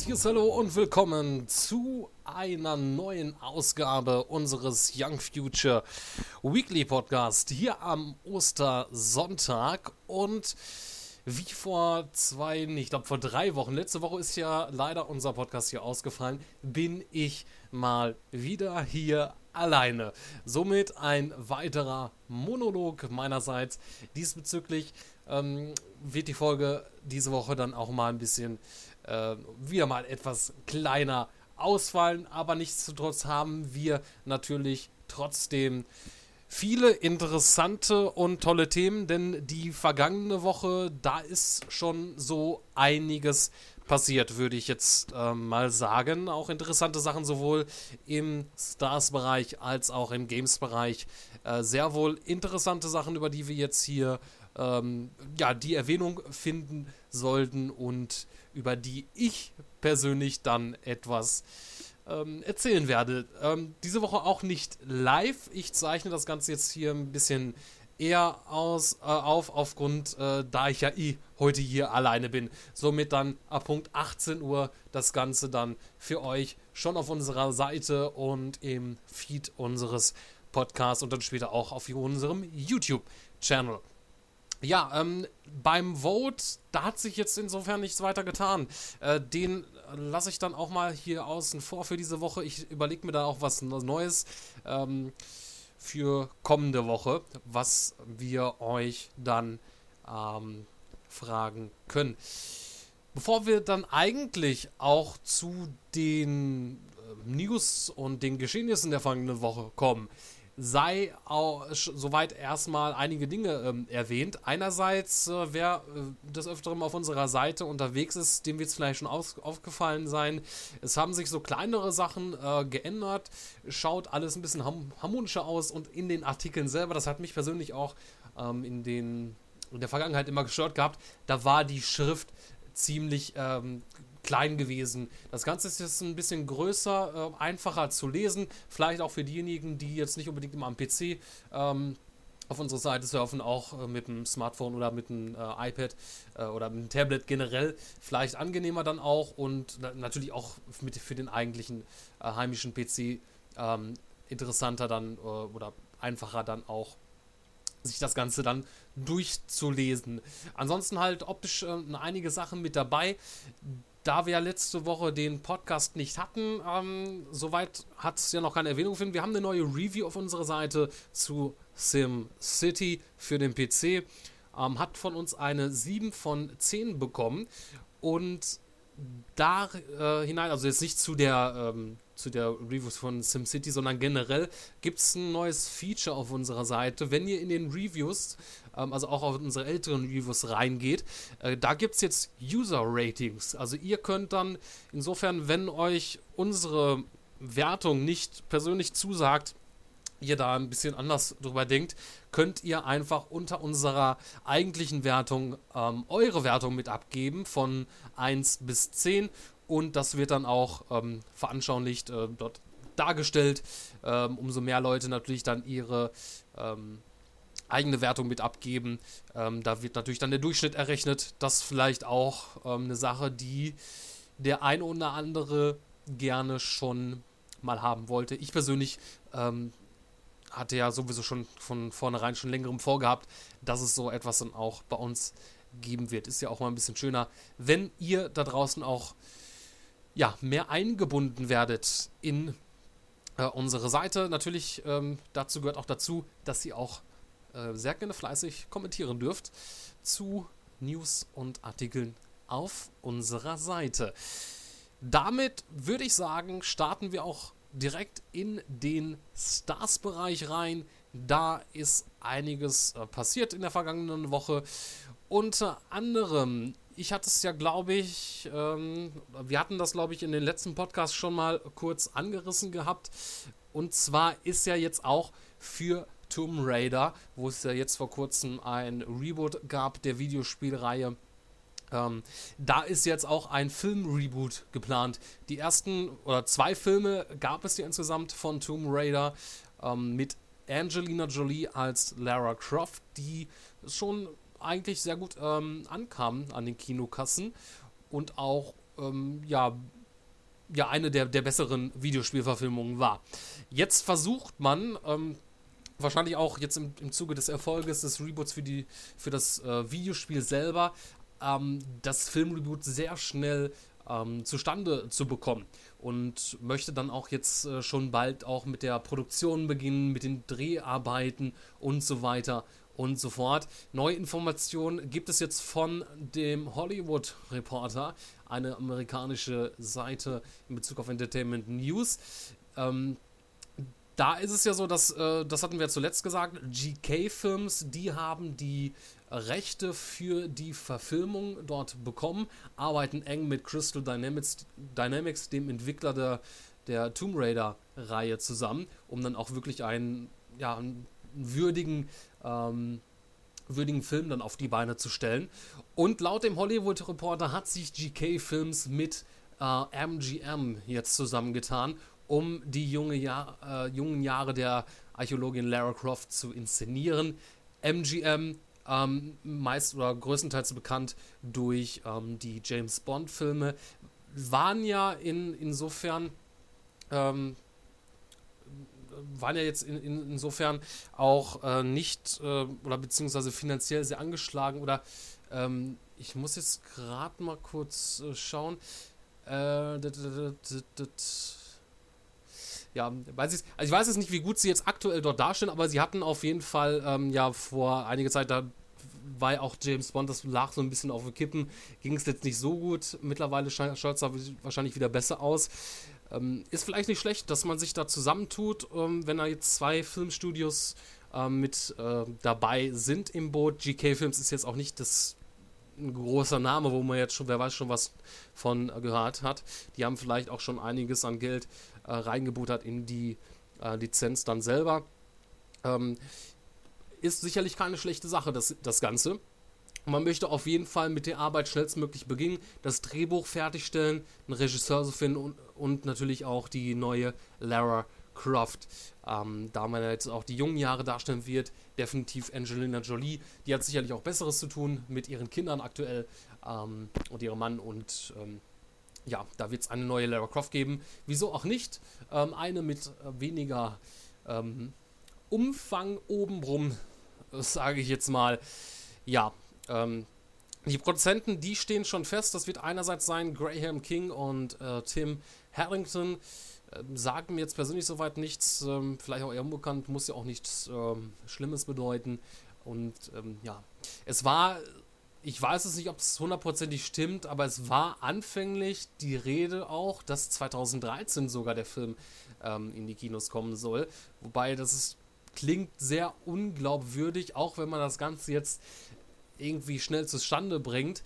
Herzliches Hallo und willkommen zu einer neuen Ausgabe unseres Young Future Weekly Podcast hier am Ostersonntag und wie vor zwei, ich glaube vor drei Wochen, letzte Woche ist ja leider unser Podcast hier ausgefallen, bin ich mal wieder hier alleine. Somit ein weiterer Monolog meinerseits. Diesbezüglich ähm, wird die Folge diese Woche dann auch mal ein bisschen äh, wieder mal etwas kleiner ausfallen, aber nichtsdestotrotz haben wir natürlich trotzdem viele interessante und tolle Themen, denn die vergangene Woche, da ist schon so einiges passiert, würde ich jetzt äh, mal sagen. Auch interessante Sachen sowohl im Stars-Bereich als auch im Games-Bereich. Äh, sehr wohl interessante Sachen, über die wir jetzt hier ähm, ja, die Erwähnung finden sollten und über die ich persönlich dann etwas ähm, erzählen werde. Ähm, diese Woche auch nicht live. Ich zeichne das Ganze jetzt hier ein bisschen eher aus, äh, auf, aufgrund, äh, da ich ja eh heute hier alleine bin. Somit dann ab Punkt 18 Uhr das Ganze dann für euch schon auf unserer Seite und im Feed unseres Podcasts und dann später auch auf unserem YouTube-Channel. Ja, ähm, beim Vote, da hat sich jetzt insofern nichts weiter getan. Äh, den lasse ich dann auch mal hier außen vor für diese Woche. Ich überlege mir da auch was Neues ähm, für kommende Woche, was wir euch dann ähm, fragen können. Bevor wir dann eigentlich auch zu den äh, News und den Geschehnissen der vergangenen Woche kommen, sei auch soweit erstmal einige Dinge ähm, erwähnt. Einerseits, äh, wer äh, des Öfteren auf unserer Seite unterwegs ist, dem wird es vielleicht schon aufgefallen sein. Es haben sich so kleinere Sachen äh, geändert, schaut alles ein bisschen harmonischer aus und in den Artikeln selber, das hat mich persönlich auch ähm, in, den, in der Vergangenheit immer gestört gehabt, da war die Schrift ziemlich ähm, klein gewesen. Das Ganze ist jetzt ein bisschen größer, äh, einfacher zu lesen. Vielleicht auch für diejenigen, die jetzt nicht unbedingt immer am PC ähm, auf unsere Seite surfen, auch äh, mit dem Smartphone oder mit dem äh, iPad äh, oder mit dem Tablet generell. Vielleicht angenehmer dann auch und na natürlich auch mit, für den eigentlichen äh, heimischen PC ähm, interessanter dann äh, oder einfacher dann auch sich das Ganze dann durchzulesen. Ansonsten halt optisch äh, einige Sachen mit dabei, da wir letzte Woche den Podcast nicht hatten, ähm, soweit hat es ja noch keine Erwähnung gefunden. Wir haben eine neue Review auf unserer Seite zu SimCity für den PC. Ähm, hat von uns eine 7 von 10 bekommen. Und da äh, hinein, also jetzt nicht zu der, ähm, zu der Reviews von SimCity, sondern generell gibt es ein neues Feature auf unserer Seite. Wenn ihr in den Reviews, ähm, also auch auf unsere älteren Reviews reingeht, äh, da gibt es jetzt User Ratings. Also ihr könnt dann insofern, wenn euch unsere Wertung nicht persönlich zusagt, ihr da ein bisschen anders drüber denkt, könnt ihr einfach unter unserer eigentlichen Wertung ähm, eure Wertung mit abgeben von 1 bis 10 und das wird dann auch ähm, veranschaulicht äh, dort dargestellt. Ähm, umso mehr Leute natürlich dann ihre ähm, eigene Wertung mit abgeben. Ähm, da wird natürlich dann der Durchschnitt errechnet. Das vielleicht auch ähm, eine Sache, die der ein oder andere gerne schon mal haben wollte. Ich persönlich ähm, hatte ja sowieso schon von vornherein schon längerem vorgehabt, dass es so etwas dann auch bei uns geben wird. Ist ja auch mal ein bisschen schöner, wenn ihr da draußen auch ja, mehr eingebunden werdet in äh, unsere Seite. Natürlich ähm, dazu gehört auch dazu, dass ihr auch äh, sehr gerne fleißig kommentieren dürft zu News und Artikeln auf unserer Seite. Damit würde ich sagen, starten wir auch direkt in den Stars-Bereich rein. Da ist einiges äh, passiert in der vergangenen Woche. Unter anderem, ich hatte es ja, glaube ich, ähm, wir hatten das, glaube ich, in den letzten Podcasts schon mal kurz angerissen gehabt. Und zwar ist ja jetzt auch für Tomb Raider, wo es ja jetzt vor kurzem ein Reboot gab der Videospielreihe, ähm, da ist jetzt auch ein Film-Reboot geplant. Die ersten oder zwei Filme gab es hier insgesamt von Tomb Raider ähm, mit Angelina Jolie als Lara Croft, die schon eigentlich sehr gut ähm, ankam an den Kinokassen und auch ähm, ja, ja eine der, der besseren Videospielverfilmungen war. Jetzt versucht man, ähm, wahrscheinlich auch jetzt im, im Zuge des Erfolges des Reboots für, die, für das äh, Videospiel selber, ähm, das Filmreboot sehr schnell ähm, zustande zu bekommen und möchte dann auch jetzt äh, schon bald auch mit der Produktion beginnen, mit den Dreharbeiten und so weiter und so fort. Neue Informationen gibt es jetzt von dem Hollywood Reporter, eine amerikanische Seite in Bezug auf Entertainment News. Ähm, da ist es ja so, dass, äh, das hatten wir zuletzt gesagt, GK Films, die haben die Rechte für die Verfilmung dort bekommen, arbeiten eng mit Crystal Dynamics, Dynamics dem Entwickler der, der Tomb Raider-Reihe zusammen, um dann auch wirklich einen, ja, einen würdigen, ähm, würdigen Film dann auf die Beine zu stellen. Und laut dem Hollywood Reporter hat sich GK Films mit äh, MGM jetzt zusammengetan, um die junge Jahr, äh, jungen Jahre der Archäologin Lara Croft zu inszenieren. MGM ähm, meist oder größtenteils bekannt durch ähm, die James Bond-Filme, waren ja in, insofern ähm, waren ja jetzt in, in, insofern auch äh, nicht äh, oder beziehungsweise finanziell sehr angeschlagen oder ähm, ich muss jetzt gerade mal kurz äh, schauen. Äh, ja, weiß ich, also ich weiß jetzt nicht, wie gut sie jetzt aktuell dort dastehen, aber sie hatten auf jeden Fall ähm, ja vor einiger Zeit da weil auch James Bond, das lag so ein bisschen auf den Kippen, ging es jetzt nicht so gut. Mittlerweile schaut es wahrscheinlich wieder besser aus. Ähm, ist vielleicht nicht schlecht, dass man sich da zusammentut, ähm, wenn da jetzt zwei Filmstudios ähm, mit äh, dabei sind im Boot. GK Films ist jetzt auch nicht das ein großer Name, wo man jetzt schon, wer weiß schon was von äh, gehört hat. Die haben vielleicht auch schon einiges an Geld äh, reingebuttert in die äh, Lizenz dann selber. Ähm, ist sicherlich keine schlechte Sache, das, das Ganze. Man möchte auf jeden Fall mit der Arbeit schnellstmöglich beginnen, das Drehbuch fertigstellen, einen Regisseur zu finden und, und natürlich auch die neue Lara Croft. Ähm, da man jetzt auch die jungen Jahre darstellen wird, definitiv Angelina Jolie. Die hat sicherlich auch Besseres zu tun mit ihren Kindern aktuell ähm, und ihrem Mann und ähm, ja, da wird es eine neue Lara Croft geben. Wieso auch nicht? Ähm, eine mit weniger ähm, Umfang obenrum sage ich jetzt mal. Ja, ähm, die Produzenten, die stehen schon fest. Das wird einerseits sein Graham King und äh, Tim Harrington. Äh, sagen mir jetzt persönlich soweit nichts, ähm, vielleicht auch eher unbekannt, muss ja auch nichts ähm, Schlimmes bedeuten. Und ähm, ja, es war, ich weiß es nicht, ob es hundertprozentig stimmt, aber es war anfänglich die Rede auch, dass 2013 sogar der Film ähm, in die Kinos kommen soll. Wobei das ist klingt sehr unglaubwürdig, auch wenn man das Ganze jetzt irgendwie schnell zustande bringt.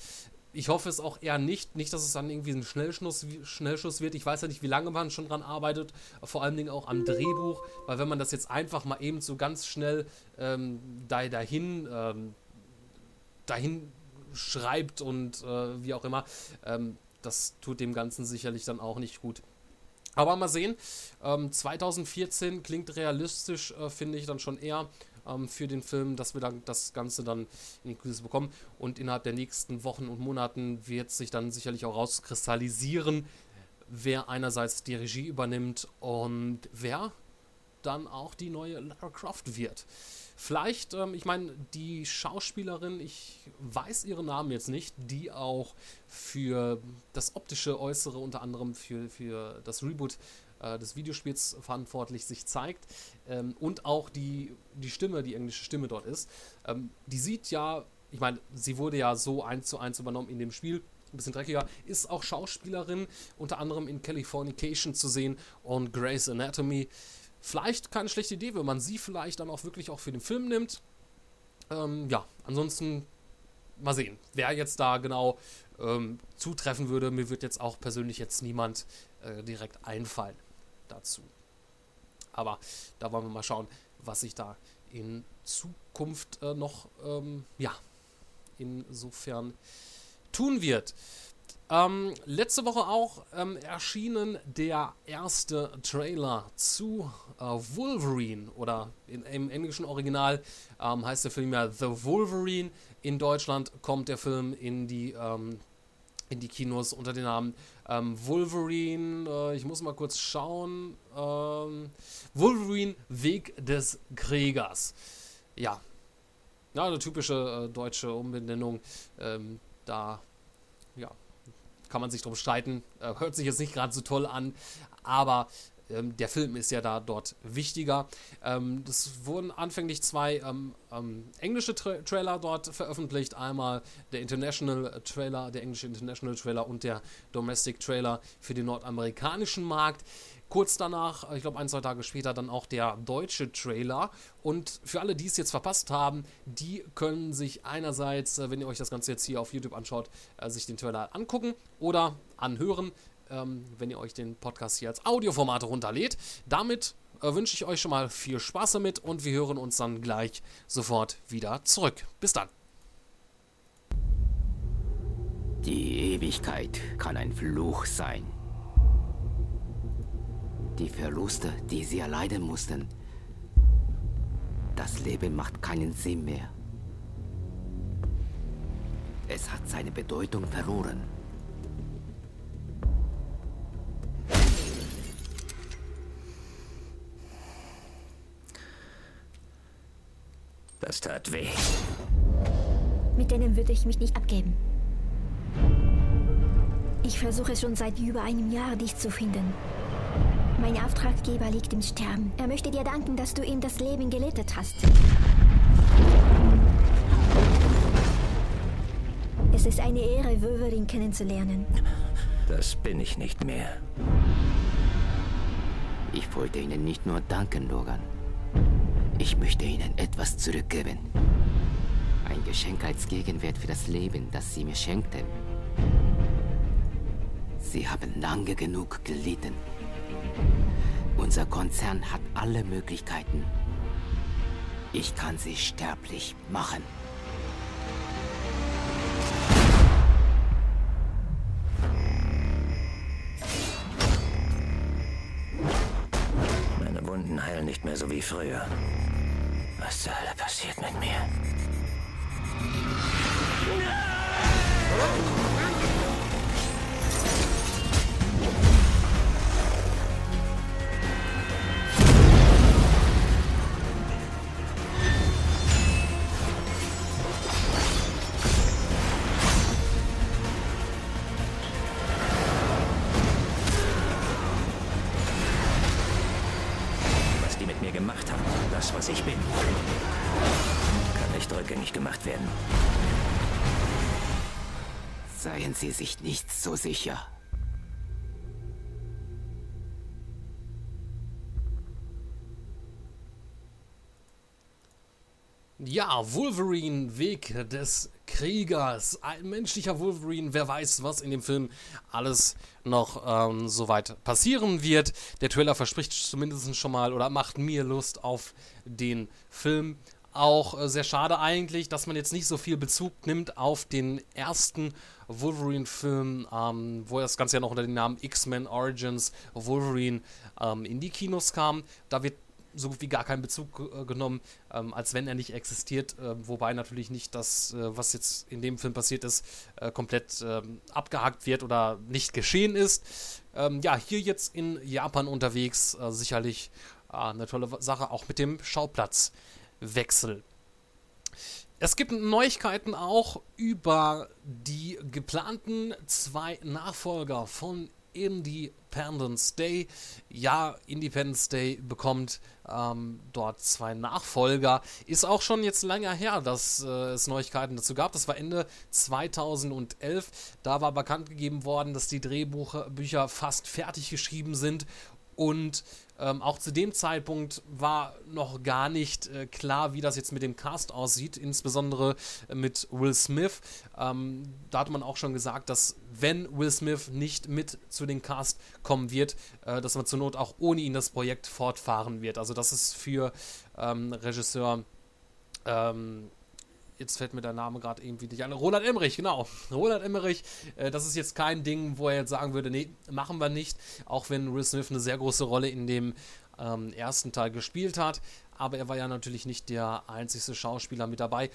Ich hoffe es auch eher nicht. Nicht, dass es dann irgendwie ein Schnellschuss, Schnellschuss wird. Ich weiß ja nicht, wie lange man schon dran arbeitet. Vor allen Dingen auch am Drehbuch. Weil wenn man das jetzt einfach mal eben so ganz schnell ähm, dahin, ähm, dahin schreibt und äh, wie auch immer, ähm, das tut dem Ganzen sicherlich dann auch nicht gut. Aber mal sehen. Ähm, 2014 klingt realistisch, äh, finde ich dann schon eher ähm, für den Film, dass wir dann das Ganze dann in Krise bekommen. Und innerhalb der nächsten Wochen und Monaten wird sich dann sicherlich auch rauskristallisieren, wer einerseits die Regie übernimmt und wer dann auch die neue Lara Croft wird. Vielleicht, ähm, ich meine, die Schauspielerin, ich weiß ihren Namen jetzt nicht, die auch für das optische Äußere unter anderem für, für das Reboot äh, des Videospiels verantwortlich sich zeigt ähm, und auch die, die Stimme, die englische Stimme dort ist, ähm, die sieht ja, ich meine, sie wurde ja so eins zu eins übernommen in dem Spiel, ein bisschen dreckiger, ist auch Schauspielerin, unter anderem in Californication zu sehen und Grey's Anatomy. Vielleicht keine schlechte Idee, wenn man sie vielleicht dann auch wirklich auch für den Film nimmt. Ähm, ja, ansonsten mal sehen, wer jetzt da genau ähm, zutreffen würde. Mir wird jetzt auch persönlich jetzt niemand äh, direkt einfallen dazu. Aber da wollen wir mal schauen, was sich da in Zukunft äh, noch, ähm, ja, insofern tun wird. Ähm, letzte Woche auch ähm, erschienen der erste Trailer zu äh, Wolverine oder in, im englischen Original ähm, heißt der Film ja The Wolverine. In Deutschland kommt der Film in die, ähm, in die Kinos unter dem Namen ähm, Wolverine. Äh, ich muss mal kurz schauen. Ähm, Wolverine Weg des Kriegers. Ja. Ja, eine typische äh, deutsche Umbenennung. Ähm, da, ja, kann man sich drum streiten. Äh, hört sich jetzt nicht gerade so toll an, aber ähm, der Film ist ja da dort wichtiger. Ähm, es wurden anfänglich zwei ähm, ähm, englische Tra Trailer dort veröffentlicht. Einmal der International Trailer, der englische International Trailer und der Domestic Trailer für den nordamerikanischen Markt. Kurz danach, ich glaube ein, zwei Tage später, dann auch der deutsche Trailer. Und für alle, die es jetzt verpasst haben, die können sich einerseits, äh, wenn ihr euch das Ganze jetzt hier auf YouTube anschaut, äh, sich den Trailer angucken oder anhören ähm, wenn ihr euch den Podcast hier als Audioformat runterlädt. Damit äh, wünsche ich euch schon mal viel Spaß damit und wir hören uns dann gleich sofort wieder zurück. Bis dann. Die Ewigkeit kann ein Fluch sein. Die Verluste, die sie erleiden mussten. Das Leben macht keinen Sinn mehr. Es hat seine Bedeutung verloren. Das tat weh. Mit denen würde ich mich nicht abgeben. Ich versuche schon seit über einem Jahr, dich zu finden. Mein Auftraggeber liegt im Sterben. Er möchte dir danken, dass du ihm das Leben gelettet hast. Es ist eine Ehre, Wolverine kennenzulernen. Das bin ich nicht mehr. Ich wollte Ihnen nicht nur danken, Logan. Ich möchte Ihnen etwas zurückgeben. Ein Geschenk als Gegenwert für das Leben, das Sie mir schenkten. Sie haben lange genug gelitten. Unser Konzern hat alle Möglichkeiten. Ich kann Sie sterblich machen. Wie früher. Was zur Hölle passiert mit mir? Was rückgängig gemacht werden. Seien Sie sich nicht so sicher. Ja, Wolverine, Weg des Kriegers. Ein menschlicher Wolverine. Wer weiß, was in dem Film alles noch ähm, soweit passieren wird. Der Trailer verspricht zumindest schon mal oder macht mir Lust auf den Film. Auch äh, sehr schade eigentlich, dass man jetzt nicht so viel Bezug nimmt auf den ersten Wolverine-Film, ähm, wo das Ganze ja noch unter dem Namen X-Men Origins Wolverine ähm, in die Kinos kam. Da wird so gut wie gar keinen Bezug äh, genommen, ähm, als wenn er nicht existiert. Äh, wobei natürlich nicht das, äh, was jetzt in dem Film passiert ist, äh, komplett ähm, abgehakt wird oder nicht geschehen ist. Ähm, ja, hier jetzt in Japan unterwegs, äh, sicherlich eine tolle Sache, auch mit dem Schauplatzwechsel. Es gibt Neuigkeiten auch über die geplanten zwei Nachfolger von Independence Day. Ja, Independence Day bekommt ähm, dort zwei Nachfolger. Ist auch schon jetzt länger her, dass äh, es Neuigkeiten dazu gab. Das war Ende 2011. Da war bekannt gegeben worden, dass die Drehbücher fast fertig geschrieben sind und ähm, auch zu dem Zeitpunkt war noch gar nicht äh, klar, wie das jetzt mit dem Cast aussieht, insbesondere äh, mit Will Smith. Ähm, da hat man auch schon gesagt, dass wenn Will Smith nicht mit zu den Cast kommen wird, äh, dass man zur Not auch ohne ihn das Projekt fortfahren wird. Also das ist für ähm, Regisseur ähm, jetzt fällt mir der Name gerade irgendwie nicht an. Roland Emmerich, genau. Roland Emmerich, äh, das ist jetzt kein Ding, wo er jetzt sagen würde, nee, machen wir nicht. Auch wenn Will Smith eine sehr große Rolle in dem ähm, ersten Teil gespielt hat. Aber er war ja natürlich nicht der einzigste Schauspieler mit dabei.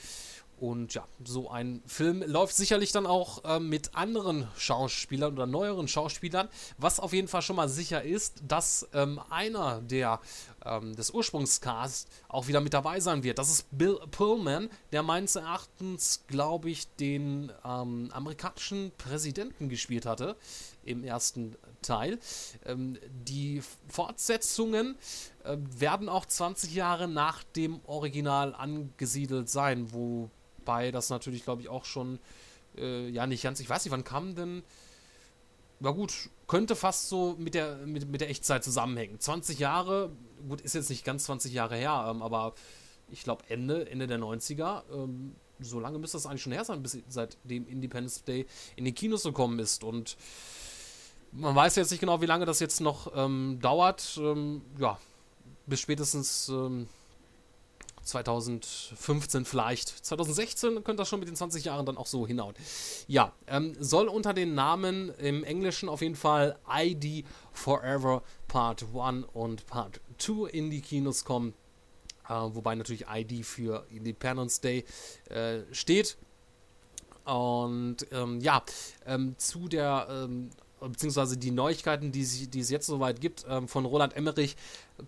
Und ja, so ein Film läuft sicherlich dann auch äh, mit anderen Schauspielern oder neueren Schauspielern. Was auf jeden Fall schon mal sicher ist, dass ähm, einer der ähm, des Ursprungscasts auch wieder mit dabei sein wird. Das ist Bill Pullman, der meines Erachtens, glaube ich, den ähm, amerikanischen Präsidenten gespielt hatte im ersten Teil. Ähm, die Fortsetzungen äh, werden auch 20 Jahre nach dem Original angesiedelt sein, wobei das natürlich, glaube ich, auch schon äh, ja nicht ganz. Ich weiß nicht, wann kam denn war gut, könnte fast so mit der, mit, mit der Echtzeit zusammenhängen. 20 Jahre, gut, ist jetzt nicht ganz 20 Jahre her, ähm, aber ich glaube Ende, Ende der 90er, ähm, so lange müsste das eigentlich schon her sein, bis seitdem Independence Day in die Kinos gekommen ist. Und man weiß jetzt nicht genau, wie lange das jetzt noch ähm, dauert. Ähm, ja, bis spätestens ähm, 2015 vielleicht. 2016 könnte das schon mit den 20 Jahren dann auch so hinhauen. Ja, ähm, soll unter den Namen im Englischen auf jeden Fall ID Forever Part 1 und Part 2 in die Kinos kommen. Äh, wobei natürlich ID für Independence Day äh, steht. Und ähm, ja, ähm, zu der ähm, beziehungsweise die Neuigkeiten, die, sie, die es jetzt soweit gibt, ähm, von Roland Emmerich,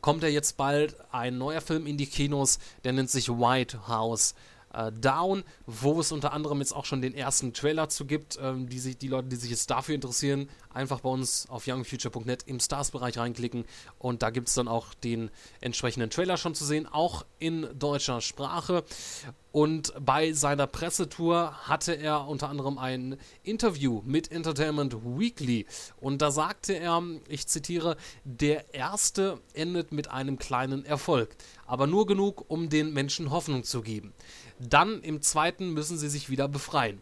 kommt ja jetzt bald ein neuer Film in die Kinos, der nennt sich White House äh, Down, wo es unter anderem jetzt auch schon den ersten Trailer zu gibt. Ähm, die, sich, die Leute, die sich jetzt dafür interessieren, einfach bei uns auf youngfuture.net im Stars-Bereich reinklicken und da gibt es dann auch den entsprechenden Trailer schon zu sehen, auch in deutscher Sprache. Und bei seiner Pressetour hatte er unter anderem ein Interview mit Entertainment Weekly. Und da sagte er, ich zitiere, der erste endet mit einem kleinen Erfolg, aber nur genug, um den Menschen Hoffnung zu geben. Dann im zweiten müssen sie sich wieder befreien.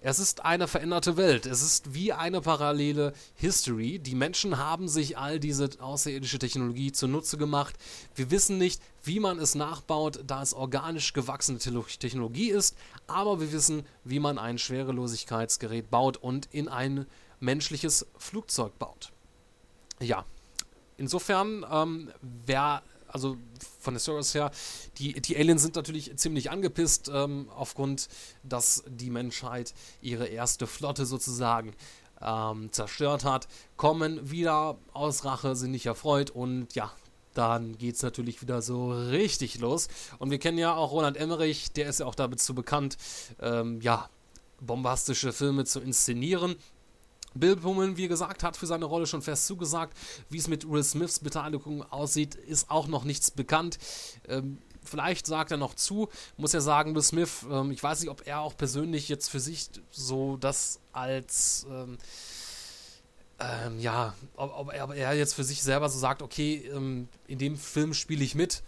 Es ist eine veränderte Welt. Es ist wie eine parallele History. Die Menschen haben sich all diese außerirdische Technologie zunutze gemacht. Wir wissen nicht, wie man es nachbaut, da es organisch gewachsene Technologie ist, aber wir wissen, wie man ein Schwerelosigkeitsgerät baut und in ein menschliches Flugzeug baut. Ja, insofern, ähm, wer also von der Story her, die, die Aliens sind natürlich ziemlich angepisst, ähm, aufgrund, dass die Menschheit ihre erste Flotte sozusagen ähm, zerstört hat, kommen wieder aus Rache, sind nicht erfreut und ja, dann geht es natürlich wieder so richtig los. Und wir kennen ja auch Roland Emmerich, der ist ja auch dazu bekannt, ähm, ja, bombastische Filme zu inszenieren. Bill Pullman, wie gesagt, hat für seine Rolle schon fest zugesagt. Wie es mit Will Smiths Beteiligung aussieht, ist auch noch nichts bekannt. Ähm, vielleicht sagt er noch zu. Muss ja sagen, Will Smith, ähm, ich weiß nicht, ob er auch persönlich jetzt für sich so das als. Ähm, ähm ja, ob, ob, er, jetzt für sich selber so sagt, okay, ähm, in dem Film spiele ich mit.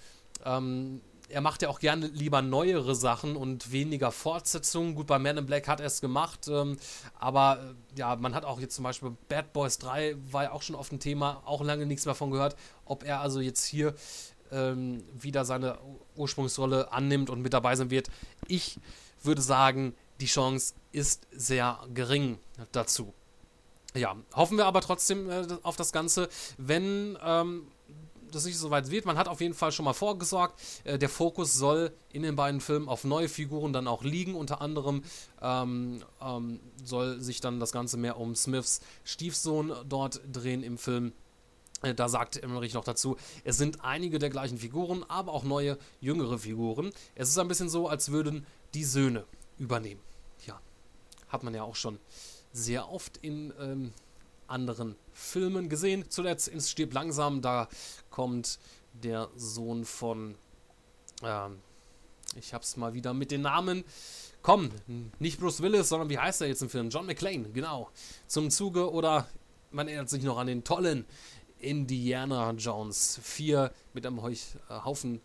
Ähm, er macht ja auch gerne lieber neuere Sachen und weniger Fortsetzungen. Gut, bei Man in Black hat er es gemacht, ähm, aber äh, ja, man hat auch jetzt zum Beispiel Bad Boys 3 war ja auch schon oft ein Thema, auch lange nichts mehr von gehört, ob er also jetzt hier ähm, wieder seine Ursprungsrolle annimmt und mit dabei sein wird. Ich würde sagen, die Chance ist sehr gering dazu. Ja, hoffen wir aber trotzdem äh, auf das Ganze, wenn ähm, das nicht so weit wird. Man hat auf jeden Fall schon mal vorgesorgt. Äh, der Fokus soll in den beiden Filmen auf neue Figuren dann auch liegen. Unter anderem ähm, ähm, soll sich dann das Ganze mehr um Smiths Stiefsohn dort drehen im Film. Äh, da sagt Emmerich noch dazu, es sind einige der gleichen Figuren, aber auch neue, jüngere Figuren. Es ist ein bisschen so, als würden die Söhne übernehmen. Ja, hat man ja auch schon sehr oft in ähm, anderen Filmen gesehen. Zuletzt in Stirb langsam, da kommt der Sohn von, ähm, ich hab's mal wieder mit den Namen, komm, nicht Bruce Willis, sondern wie heißt er jetzt im Film? John McClane, genau, zum Zuge oder man erinnert sich noch an den tollen Indiana Jones 4 mit einem Heuch, äh, Haufen,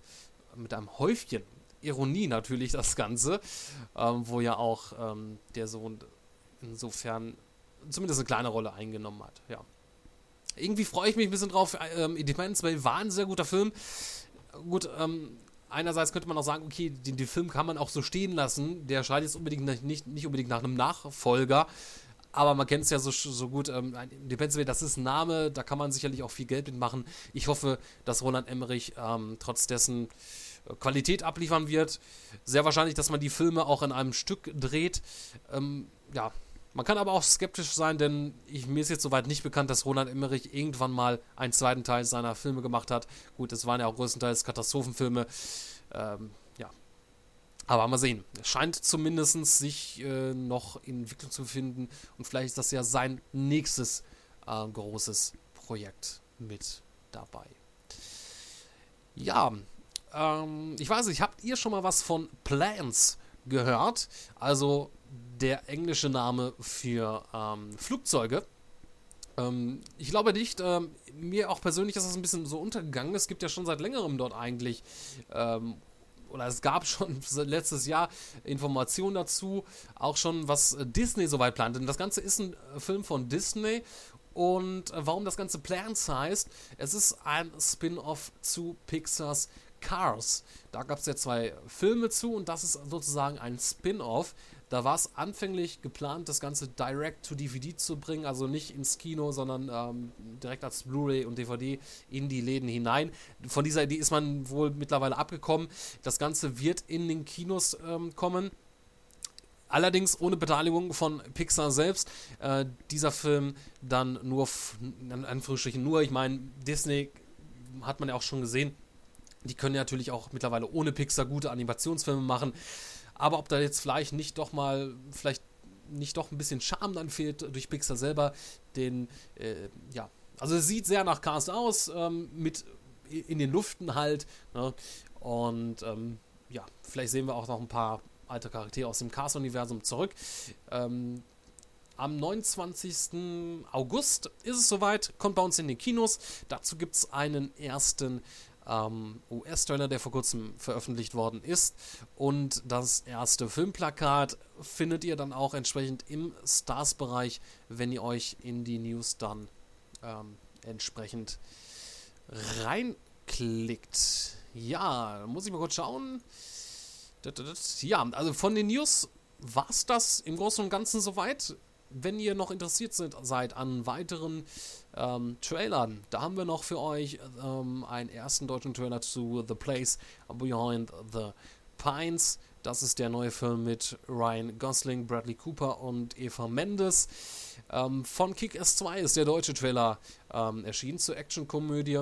mit einem Häufchen Ironie natürlich das Ganze, ähm, wo ja auch ähm, der Sohn insofern zumindest eine kleine Rolle eingenommen hat. Ja. Irgendwie freue ich mich ein bisschen drauf. Ähm, Independence Day war ein sehr guter Film. Gut, ähm, einerseits könnte man auch sagen, okay, den, den, Film kann man auch so stehen lassen. Der schreit jetzt unbedingt nach, nicht, nicht unbedingt nach einem Nachfolger. Aber man kennt es ja so, so gut. Ähm, Independence Day, das ist ein Name, da kann man sicherlich auch viel Geld mitmachen. Ich hoffe, dass Roland Emmerich ähm, trotz dessen Qualität abliefern wird. Sehr wahrscheinlich, dass man die Filme auch in einem Stück dreht. Ähm, ja, man kann aber auch skeptisch sein, denn ich, mir ist jetzt soweit nicht bekannt, dass Roland Emmerich irgendwann mal einen zweiten Teil seiner Filme gemacht hat. Gut, es waren ja auch größtenteils Katastrophenfilme. Ähm, ja. Aber mal sehen. Es scheint zumindest sich äh, noch in Entwicklung zu befinden. Und vielleicht ist das ja sein nächstes äh, großes Projekt mit dabei. Ja, ähm, ich weiß nicht, habt ihr schon mal was von Plans gehört? Also der englische Name für ähm, Flugzeuge. Ähm, ich glaube nicht, ähm, mir auch persönlich ist das ein bisschen so untergegangen. Es gibt ja schon seit längerem dort eigentlich, ähm, oder es gab schon letztes Jahr Informationen dazu, auch schon was Disney soweit plant. Denn das Ganze ist ein Film von Disney und äh, warum das Ganze Plans heißt, es ist ein Spin-off zu Pixars Cars. Da gab es ja zwei Filme zu und das ist sozusagen ein Spin-off. Da war es anfänglich geplant, das Ganze direct to DVD zu bringen, also nicht ins Kino, sondern ähm, direkt als Blu-ray und DVD in die Läden hinein. Von dieser Idee ist man wohl mittlerweile abgekommen. Das Ganze wird in den Kinos ähm, kommen. Allerdings ohne Beteiligung von Pixar selbst. Äh, dieser Film dann nur, in Anführungsstrichen nur, ich meine, Disney hat man ja auch schon gesehen, die können natürlich auch mittlerweile ohne Pixar gute Animationsfilme machen. Aber ob da jetzt vielleicht nicht doch mal, vielleicht nicht doch ein bisschen Charme dann fehlt durch Pixar selber, den, äh, ja, also es sieht sehr nach Cast aus, ähm, mit in den Luften halt. Ne? Und ähm, ja, vielleicht sehen wir auch noch ein paar alte Charaktere aus dem Cast-Universum zurück. Ähm, am 29. August ist es soweit, kommt bei uns in den Kinos. Dazu gibt es einen ersten ähm, US-Trailer, der vor kurzem veröffentlicht worden ist. Und das erste Filmplakat findet ihr dann auch entsprechend im Stars-Bereich, wenn ihr euch in die News dann ähm, entsprechend reinklickt. Ja, muss ich mal kurz schauen. Ja, also von den News war es das im Großen und Ganzen soweit wenn ihr noch interessiert seid an weiteren ähm, Trailern, da haben wir noch für euch ähm, einen ersten deutschen Trailer zu The Place Behind the Pines. Das ist der neue Film mit Ryan Gosling, Bradley Cooper und Eva Mendes. Ähm, von Kick-Ass 2 ist der deutsche Trailer ähm, erschienen zur Actionkomödie.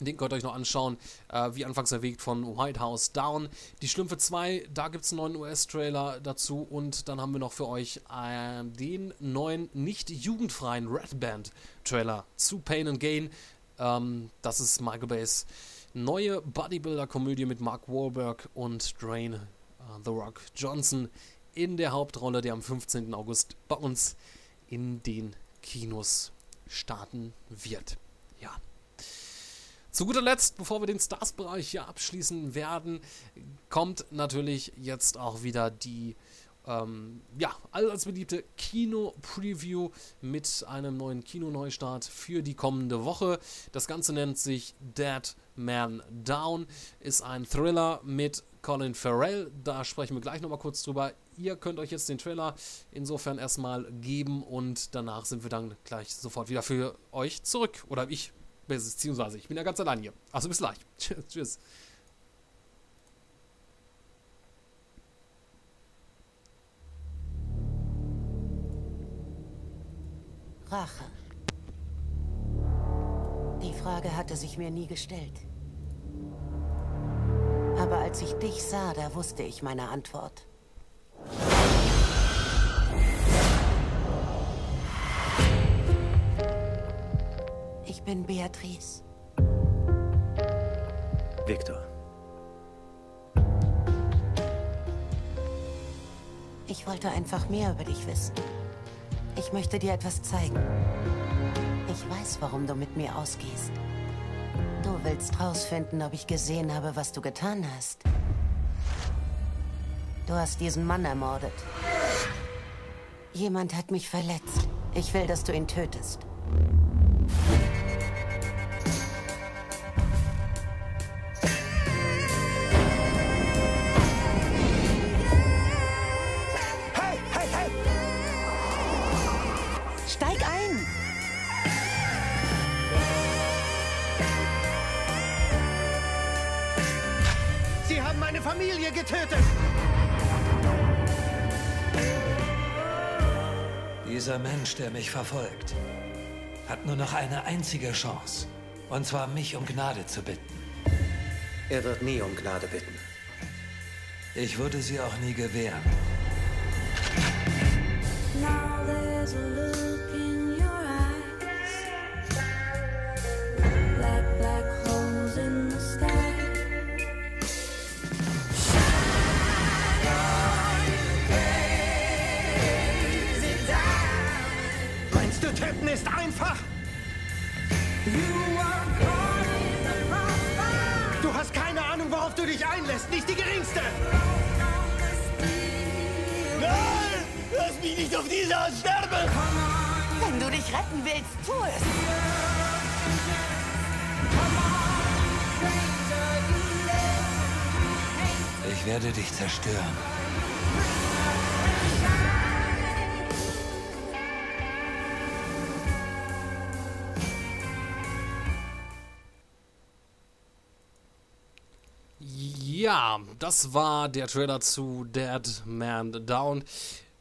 Den könnt ihr euch noch anschauen, äh, wie anfangs erwähnt, von White House Down. Die Schlümpfe 2, da gibt es einen neuen US-Trailer dazu. Und dann haben wir noch für euch äh, den neuen, nicht jugendfreien Red Band-Trailer zu Pain and Gain. Ähm, das ist Michael Bays neue Bodybuilder-Komödie mit Mark Wahlberg und Drain uh, The Rock Johnson in der Hauptrolle, der am 15. August bei uns in den Kinos starten wird. Zu guter Letzt, bevor wir den Stars-Bereich hier abschließen werden, kommt natürlich jetzt auch wieder die ähm, ja, allseits beliebte Kino-Preview mit einem neuen Kinoneustart für die kommende Woche. Das Ganze nennt sich Dead Man Down, ist ein Thriller mit Colin Farrell. Da sprechen wir gleich nochmal kurz drüber. Ihr könnt euch jetzt den Trailer insofern erstmal geben und danach sind wir dann gleich sofort wieder für euch zurück. Oder ich Beziehungsweise, ich bin ja ganz allein hier. Also bis gleich. Tschüss. Rache. Die Frage hatte sich mir nie gestellt. Aber als ich dich sah, da wusste ich meine Antwort. Ich bin Beatrice. Victor. Ich wollte einfach mehr über dich wissen. Ich möchte dir etwas zeigen. Ich weiß, warum du mit mir ausgehst. Du willst rausfinden, ob ich gesehen habe, was du getan hast. Du hast diesen Mann ermordet. Jemand hat mich verletzt. Ich will, dass du ihn tötest. Der mich verfolgt, hat nur noch eine einzige Chance. Und zwar mich um Gnade zu bitten. Er wird nie um Gnade bitten. Ich würde sie auch nie gewähren. Nicht die geringste. Nein! Lass mich nicht auf diese Art sterben! Wenn du dich retten willst, tu es. Ich werde dich zerstören. Ja, das war der Trailer zu Dead Man Down.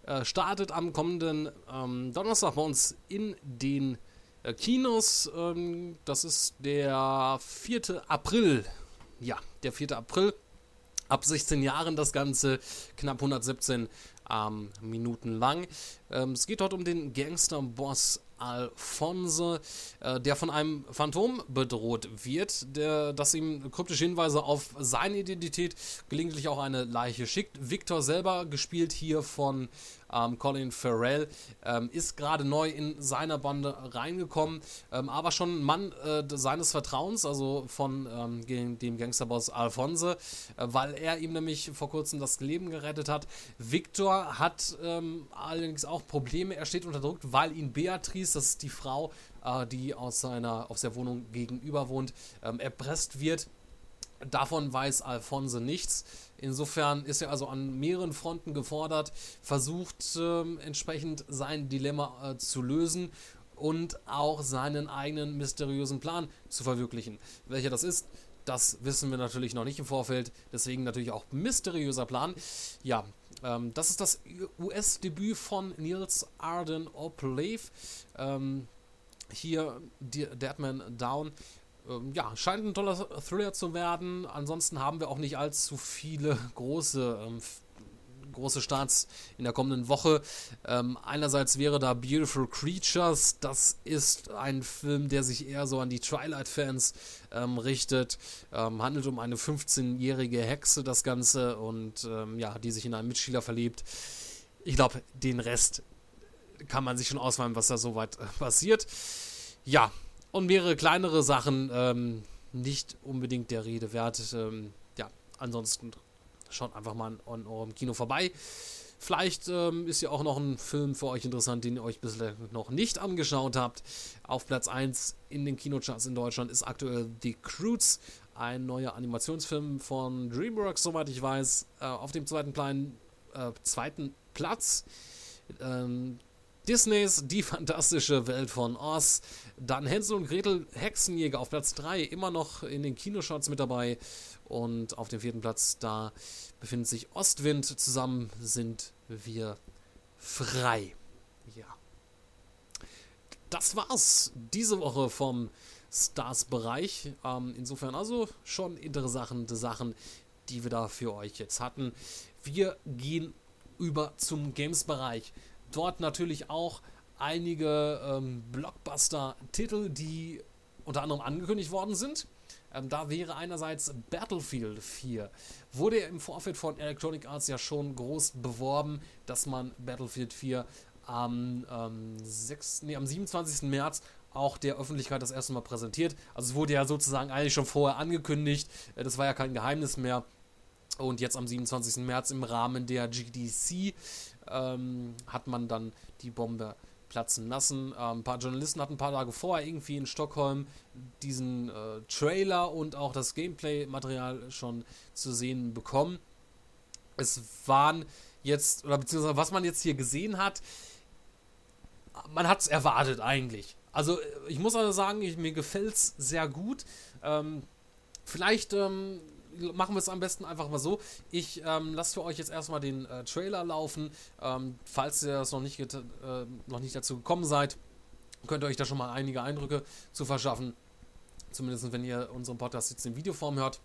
Äh, startet am kommenden ähm, Donnerstag bei uns in den äh, Kinos. Ähm, das ist der 4. April. Ja, der 4. April. Ab 16 Jahren das Ganze, knapp 117 ähm, Minuten lang. Ähm, es geht dort um den Gangsterboss Alphonse, äh, der von einem Phantom bedroht wird, der, das ihm kryptische Hinweise auf seine Identität, gelegentlich auch eine Leiche schickt. Victor selber, gespielt hier von ähm, Colin Farrell, ähm, ist gerade neu in seiner Bande reingekommen, ähm, aber schon ein Mann äh, seines Vertrauens, also von ähm, dem Gangsterboss Alphonse, äh, weil er ihm nämlich vor kurzem das Leben gerettet hat. Victor hat ähm, allerdings auch Probleme, er steht unter Druck, weil ihn Beatrice, das ist die Frau, äh, die aus seiner, aus der Wohnung gegenüber wohnt, ähm, erpresst wird. Davon weiß Alphonse nichts. Insofern ist er also an mehreren Fronten gefordert, versucht ähm, entsprechend sein Dilemma äh, zu lösen und auch seinen eigenen mysteriösen Plan zu verwirklichen. Welcher das ist, das wissen wir natürlich noch nicht im Vorfeld. Deswegen natürlich auch mysteriöser Plan. Ja, ähm, das ist das US-Debüt von Niels Arden O'Plave. Ähm, hier die Deadman Down ähm, ja, scheint ein toller Thriller zu werden. Ansonsten haben wir auch nicht allzu viele große, ähm, große Starts in der kommenden Woche. Ähm, einerseits wäre da Beautiful Creatures. Das ist ein Film, der sich eher so an die Twilight-Fans ähm, richtet. Ähm, handelt um eine 15-jährige Hexe, das Ganze, und ähm, ja, die sich in einen Mitschüler verliebt. Ich glaube, den Rest kann man sich schon ausmalen, was da soweit äh, passiert. Ja, und mehrere kleinere Sachen, ähm, nicht unbedingt der Rede wert. Ähm, ja, ansonsten schaut einfach mal an, eurem Kino vorbei. Vielleicht ähm, ist ja auch noch ein Film für euch interessant, den ihr euch bislang noch nicht angeschaut habt. Auf Platz 1 in den Kinocharts in Deutschland ist aktuell The Croods, ein neuer Animationsfilm von DreamWorks, soweit ich weiß. Äh, auf dem zweiten, Plan, äh, zweiten Platz ähm, Disneys Die fantastische Welt von Oz. Dann Hänsel und Gretel Hexenjäger auf Platz 3, immer noch in den Kinoshots mit dabei. Und auf dem vierten Platz, da befindet sich Ostwind. Zusammen sind wir frei. Ja. Das war's diese Woche vom Stars-Bereich. Ähm, insofern also schon interessante Sachen, die wir da für euch jetzt hatten. Wir gehen über zum Games-Bereich. Dort natürlich auch einige ähm, Blockbuster-Titel, die unter anderem angekündigt worden sind. Ähm, da wäre einerseits Battlefield 4. Wurde im Vorfeld von Electronic Arts ja schon groß beworben, dass man Battlefield 4 am, ähm, 6, nee, am 27. März auch der Öffentlichkeit das erste Mal präsentiert. Also es wurde ja sozusagen eigentlich schon vorher angekündigt. Äh, Das war ja kein Geheimnis mehr. Und jetzt am 27. März im Rahmen der GDC ähm, hat man dann die Bombe platzen lassen. Ähm, ein paar Journalisten hatten ein paar Tage vorher irgendwie in Stockholm diesen äh, Trailer und auch das Gameplay-Material schon zu sehen bekommen. Es waren jetzt, oder beziehungsweise was man jetzt hier gesehen hat, man hat es erwartet eigentlich. Also äh, ich muss also sagen, ich, mir gefällt es sehr gut. Ähm, vielleicht ähm, machen wir es am besten einfach mal so. Ich ähm, lasse für euch jetzt erstmal den äh, Trailer laufen. Ähm, falls ihr das noch nicht, äh, noch nicht dazu gekommen seid, könnt ihr euch da schon mal einige Eindrücke zu verschaffen. Zumindest wenn ihr unseren Podcast jetzt in Videoform hört.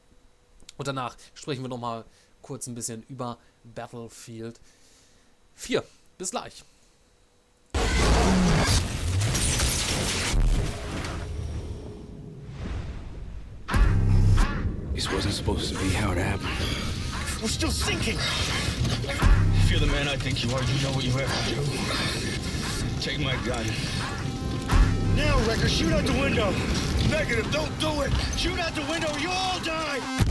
Und danach sprechen wir nochmal kurz ein bisschen über Battlefield 4. Bis gleich. This wasn't supposed to be how it happened. We're still sinking. If you're the man I think you are, you know what you have to do. Take my gun. Now, Wrecker, shoot out the window. Negative, don't do it. Shoot out the window, you all die.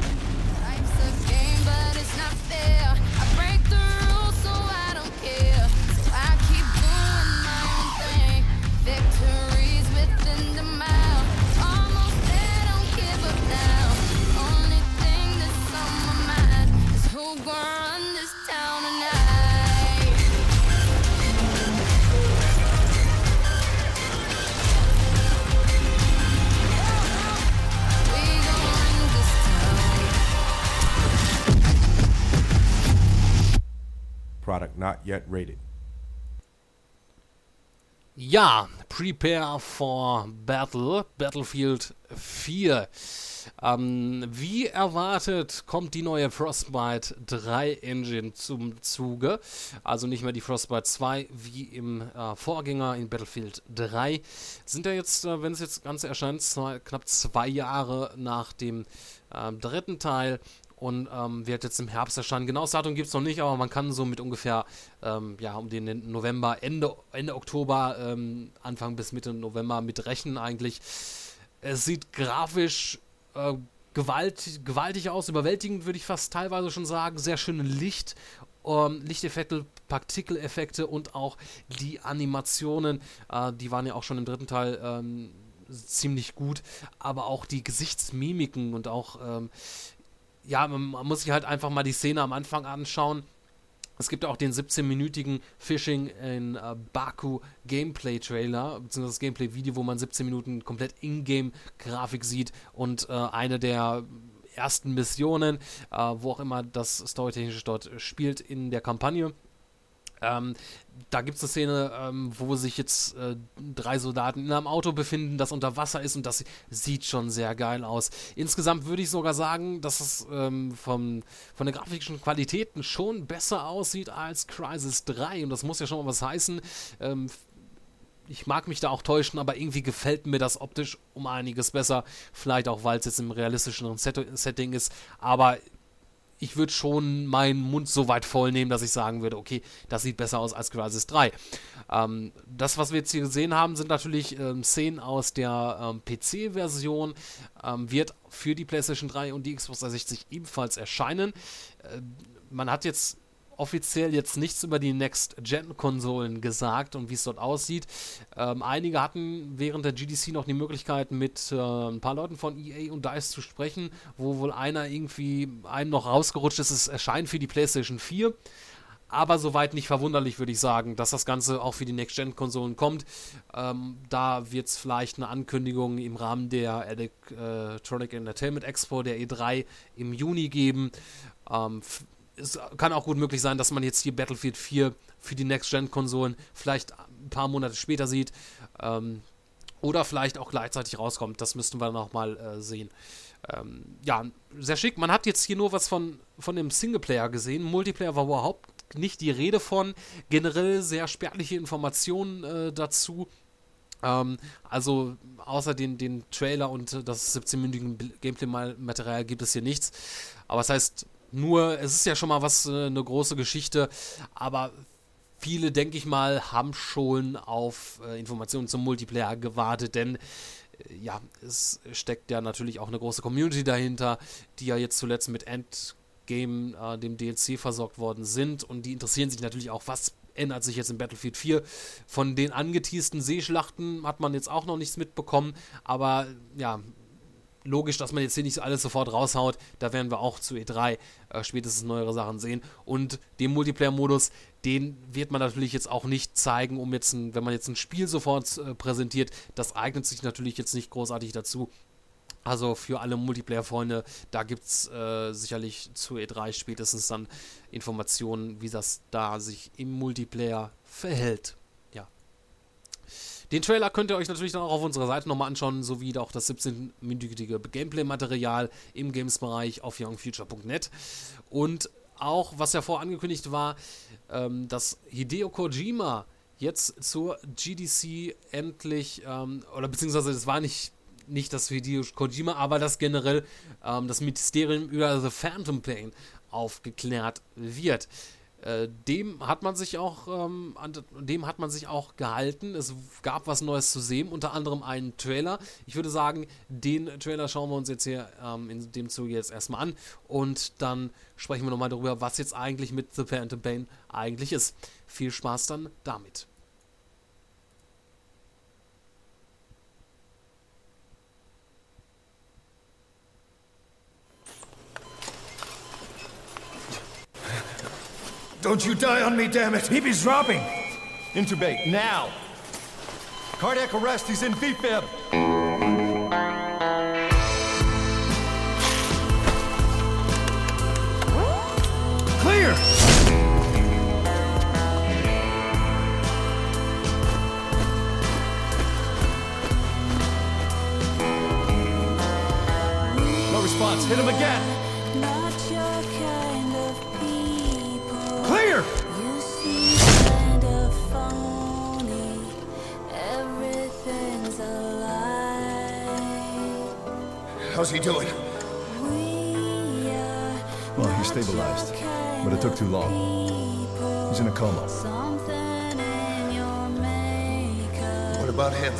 Product not yet rated. Ja, Prepare for Battle, Battlefield 4. Ähm, wie erwartet kommt die neue Frostbite 3 Engine zum Zuge. Also nicht mehr die Frostbite 2 wie im äh, Vorgänger in Battlefield 3. Sind ja jetzt, äh, wenn es jetzt ganz erscheint, zwei, knapp zwei Jahre nach dem ähm, dritten Teil und ähm, wird jetzt im Herbst erscheinen. Genaues Datum gibt es noch nicht, aber man kann so mit ungefähr ähm, ja, um den November, Ende, Ende Oktober, ähm, Anfang bis Mitte November mit rechnen eigentlich. Es sieht grafisch äh, gewalt, gewaltig aus, überwältigend würde ich fast teilweise schon sagen. Sehr schöne Licht, ähm, Lichteffekte, Partikeleffekte und auch die Animationen, äh, die waren ja auch schon im dritten Teil ähm, ziemlich gut, aber auch die Gesichtsmimiken und auch ähm, ja, man, muss sich halt einfach mal die Szene am Anfang anschauen. Es gibt auch den 17-minütigen Fishing in äh, Baku Gameplay Trailer, beziehungsweise das Gameplay-Video, wo man 17 Minuten komplett Ingame-Grafik sieht und äh, eine der ersten Missionen, äh, wo auch immer das Storytechnische dort spielt in der Kampagne. Ähm, da gibt es eine Szene, ähm, wo sich jetzt äh, drei Soldaten in einem Auto befinden, das unter Wasser ist und das sieht schon sehr geil aus. Insgesamt würde ich sogar sagen, dass es ähm, vom, von der grafischen Qualitäten schon besser aussieht als Crisis 3 und das muss ja schon mal was heißen. Ähm, ich mag mich da auch täuschen, aber irgendwie gefällt mir das optisch um einiges besser. Vielleicht auch, weil es jetzt im realistischeren Set Setting ist, aber ich würde schon meinen Mund so weit voll nehmen, dass ich sagen würde, okay, das sieht besser aus als Crisis 3. Ähm, das, was wir jetzt hier gesehen haben, sind natürlich ähm, Szenen aus der ähm, PC-Version, ähm, wird für die PlayStation 3 und die Xbox 360 ebenfalls erscheinen. Äh, man hat jetzt offiziell jetzt nichts über die Next-Gen-Konsolen gesagt und wie es dort aussieht. Ähm, einige hatten während der GDC noch die Möglichkeit, mit äh, ein paar Leuten von EA und DICE zu sprechen, wo wohl einer irgendwie einem noch rausgerutscht ist, es erscheint für die PlayStation 4. Aber soweit nicht verwunderlich, würde ich sagen, dass das Ganze auch für die Next-Gen-Konsolen kommt. Ähm, da wird es vielleicht eine Ankündigung im Rahmen der Electronic Entertainment Expo, der E3, im Juni geben. Ähm, es kann auch gut möglich sein, dass man jetzt hier Battlefield 4 für die Next-Gen-Konsolen vielleicht ein paar Monate später sieht. Ähm, oder vielleicht auch gleichzeitig rauskommt. Das müssten wir nochmal äh, sehen. Ähm, ja, sehr schick. Man hat jetzt hier nur was von, von dem Singleplayer gesehen. Multiplayer war überhaupt nicht die Rede von. Generell sehr spärliche Informationen äh, dazu. Ähm, also außer den, den Trailer und äh, das 17-minütige Gameplay-Material gibt es hier nichts. Aber das heißt, nur, es ist ja schon mal was, äh, eine große Geschichte, aber viele, denke ich mal, haben schon auf äh, Informationen zum Multiplayer gewartet, denn äh, ja, es steckt ja natürlich auch eine große Community dahinter, die ja jetzt zuletzt mit Endgame, äh, dem DLC, versorgt worden sind und die interessieren sich natürlich auch, was ändert sich jetzt in Battlefield 4. Von den angeteasten Seeschlachten hat man jetzt auch noch nichts mitbekommen, aber ja, logisch, dass man jetzt hier nicht alles sofort raushaut. Da werden wir auch zu E3 äh, spätestens neuere Sachen sehen. Und den Multiplayer-Modus, den wird man natürlich jetzt auch nicht zeigen, um jetzt, ein, wenn man jetzt ein Spiel sofort äh, präsentiert, das eignet sich natürlich jetzt nicht großartig dazu. Also für alle Multiplayer-Freunde, da gibt es äh, sicherlich zu E3 spätestens dann Informationen, wie das da sich im Multiplayer verhält. Den Trailer könnt ihr euch natürlich dann auch auf unserer Seite nochmal anschauen, sowie auch das 17-minütige Gameplay-Material im Games-Bereich auf youngfuture.net. Und auch, was ja vorher angekündigt war, ähm, dass Hideo Kojima jetzt zur GDC endlich, ähm, oder beziehungsweise das war nicht nicht das Hideo Kojima, aber dass generell ähm, das Mysterium über The Phantom Pain aufgeklärt wird. Äh, dem hat man sich auch ähm, an dem hat man sich auch gehalten. Es gab was Neues zu sehen, unter anderem einen Trailer. Ich würde sagen, den Trailer schauen wir uns jetzt hier ähm, in dem Zuge jetzt erstmal an und dann sprechen wir nochmal darüber, was jetzt eigentlich mit The Phantom Pain eigentlich ist. Viel Spaß dann damit. Don't you die on me, damn it! He is dropping! Intubate, now! Cardiac arrest, he's in VFib! Clear! No response, hit him again! How's he doing? Well, he's stabilized, but it took too long. He's in a coma. What about him?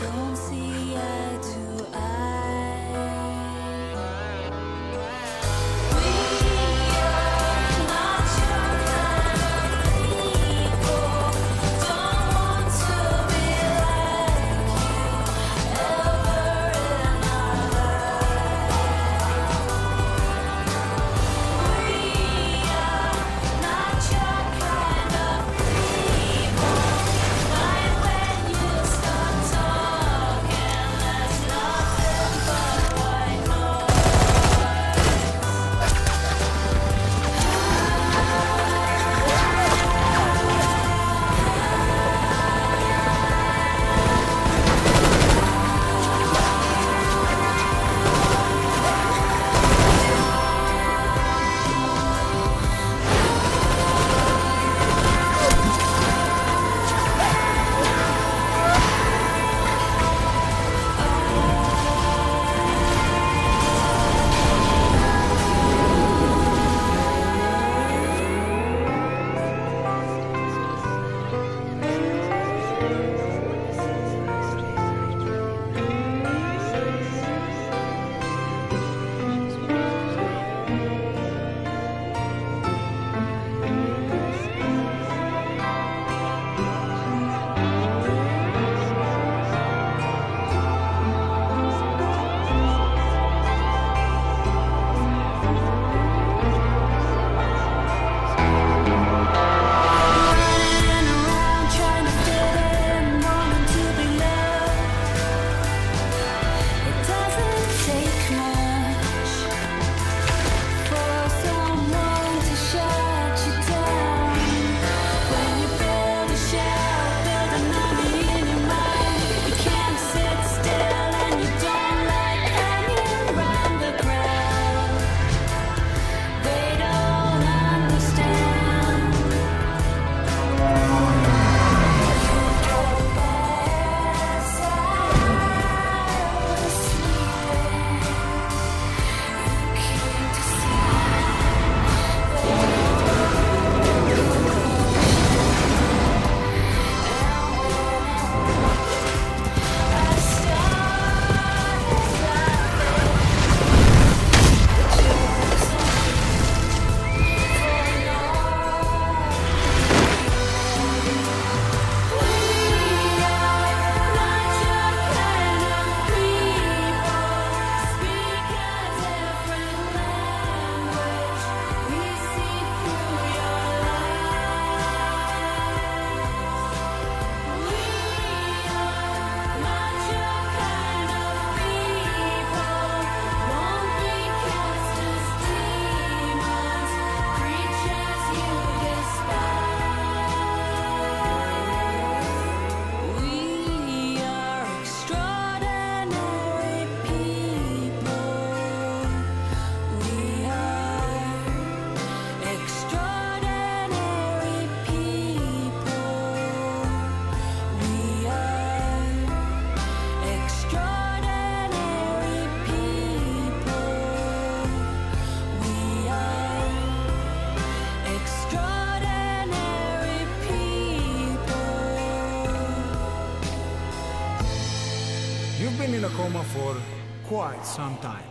Quite some time.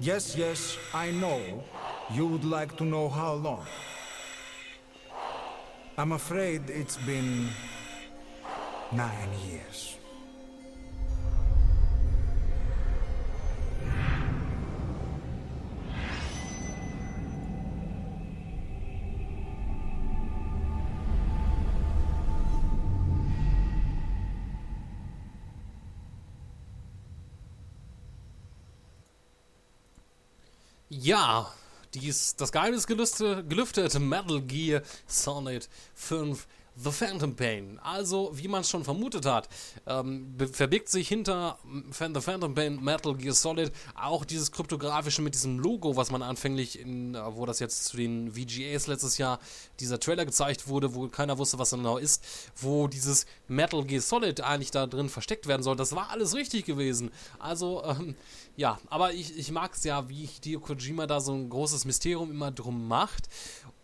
Yes, yes, I know. You would like to know how long. I'm afraid it's been nine years. Ja, dies, das Geheimnis gelüfte, gelüftet Metal Gear Solid 5 The Phantom Pain. Also, wie man es schon vermutet hat, ähm, verbirgt sich hinter The Phantom Pain Metal Gear Solid auch dieses kryptografische mit diesem Logo, was man anfänglich in, äh, wo das jetzt zu den VGAs letztes Jahr dieser Trailer gezeigt wurde, wo keiner wusste, was genau ist, wo dieses Metal Gear Solid eigentlich da drin versteckt werden soll. Das war alles richtig gewesen. Also, ähm, ja, aber ich, ich mag es ja, wie Hideo Kojima da so ein großes Mysterium immer drum macht.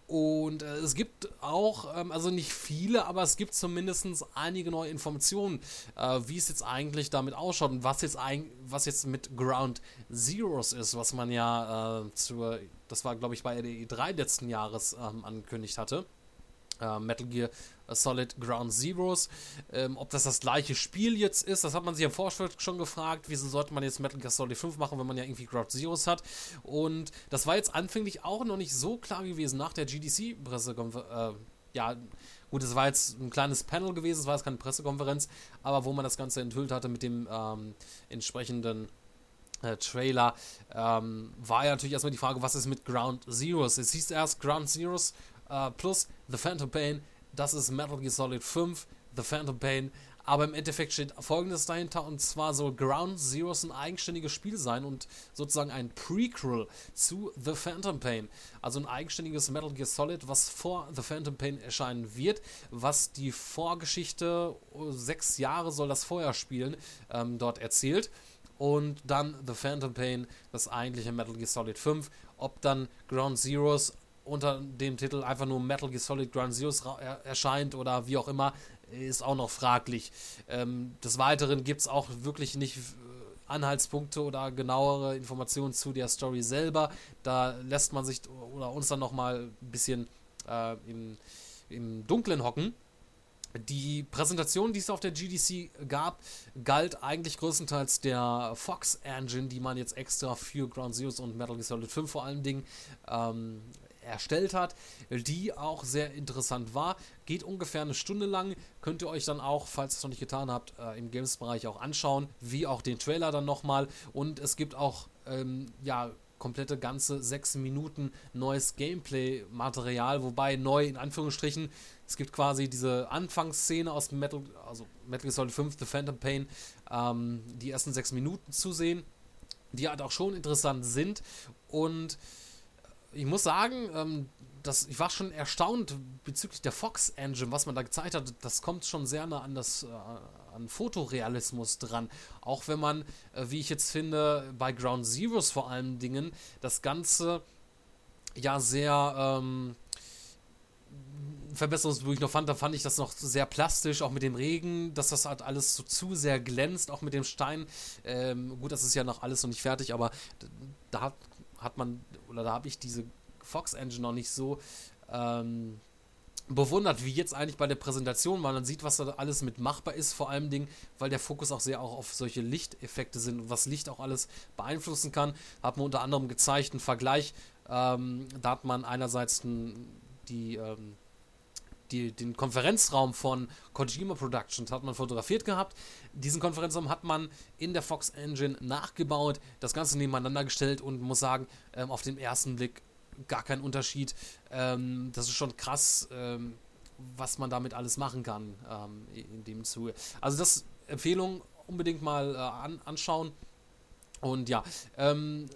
Und äh, es gibt auch, ähm, also nicht viele, aber es gibt zumindest einige neue Informationen, äh, wie es jetzt eigentlich damit ausschaut und was jetzt, ein, was jetzt mit Ground Zeroes ist, was man ja äh, zur, das war glaube ich bei der E3 letzten Jahres ähm, angekündigt hatte. Äh, Metal Gear Solid Ground Zeroes. Ähm, ob das das gleiche Spiel jetzt ist, das hat man sich im Vorfeld schon gefragt. Wieso sollte man jetzt Metal Gear Solid 5 machen, wenn man ja irgendwie Ground Zeroes hat? Und das war jetzt anfänglich auch noch nicht so klar gewesen nach der GDC-Pressekonferenz. Äh, ja, gut, es war jetzt ein kleines Panel gewesen, es war jetzt keine Pressekonferenz, aber wo man das Ganze enthüllt hatte mit dem ähm, entsprechenden äh, Trailer, ähm, war ja natürlich erstmal die Frage, was ist mit Ground Zeroes? Es hieß erst Ground Zeroes äh, plus The Phantom Pain das ist Metal Gear Solid 5, The Phantom Pain. Aber im Endeffekt steht folgendes dahinter und zwar soll Ground Zeroes ein eigenständiges Spiel sein und sozusagen ein Prequel zu The Phantom Pain. Also ein eigenständiges Metal Gear Solid, was vor The Phantom Pain erscheinen wird, was die Vorgeschichte, oh, sechs Jahre soll das vorher spielen, ähm, dort erzählt. Und dann The Phantom Pain, das eigentliche Metal Gear Solid 5. Ob dann Ground Zeroes unter dem Titel einfach nur Metal Gear Solid Ground Zeroes erscheint oder wie auch immer, ist auch noch fraglich. Ähm, des Weiteren gibt es auch wirklich nicht äh, Anhaltspunkte oder genauere Informationen zu der Story selber. Da lässt man sich oder uns dann nochmal ein bisschen äh, im, im Dunklen hocken. Die Präsentation, die es auf der GDC gab, galt eigentlich größtenteils der Fox Engine, die man jetzt extra für Ground Zeroes und Metal Gear Solid 5 vor allen Dingen ähm, erstellt hat, die auch sehr interessant war. Geht ungefähr eine Stunde lang. Könnt ihr euch dann auch, falls ihr es noch nicht getan habt, äh, im Games-Bereich auch anschauen, wie auch den Trailer dann nochmal. Und es gibt auch, ähm, ja, komplette ganze sechs Minuten neues Gameplay-Material, wobei neu in Anführungsstrichen, es gibt quasi diese Anfangsszene aus Metal, also Metal Gear Solid 5, The Phantom Pain, ähm, die ersten sechs Minuten zu sehen, die halt auch schon interessant sind und ich muss sagen, ähm, das, ich war schon erstaunt bezüglich der Fox Engine, was man da gezeigt hat. Das kommt schon sehr nah an das äh, an Fotorealismus dran. Auch wenn man, äh, wie ich jetzt finde, bei Ground Zeroes vor allen Dingen das Ganze ja sehr ähm, verbesserungswürdig noch fand, da fand ich das noch sehr plastisch, auch mit dem Regen, dass das halt alles so zu sehr glänzt, auch mit dem Stein. Ähm, gut, das ist ja noch alles noch nicht fertig, aber da hat man, oder da habe ich diese Fox Engine noch nicht so ähm, bewundert, wie jetzt eigentlich bei der Präsentation, weil man sieht, was da alles mit machbar ist, vor allem Dingen, weil der Fokus auch sehr auch auf solche Lichteffekte sind und was Licht auch alles beeinflussen kann. Hat man unter anderem gezeigt, einen Vergleich, ähm, da hat man einerseits ein, die ähm, die, den Konferenzraum von Kojima Productions hat man fotografiert gehabt. Diesen Konferenzraum hat man in der Fox Engine nachgebaut, das Ganze nebeneinander gestellt und muss sagen, ähm, auf den ersten Blick gar kein Unterschied. Ähm, das ist schon krass, ähm, was man damit alles machen kann ähm, in dem Zuge. Also das Empfehlung unbedingt mal äh, an, anschauen. Und ja, ähm,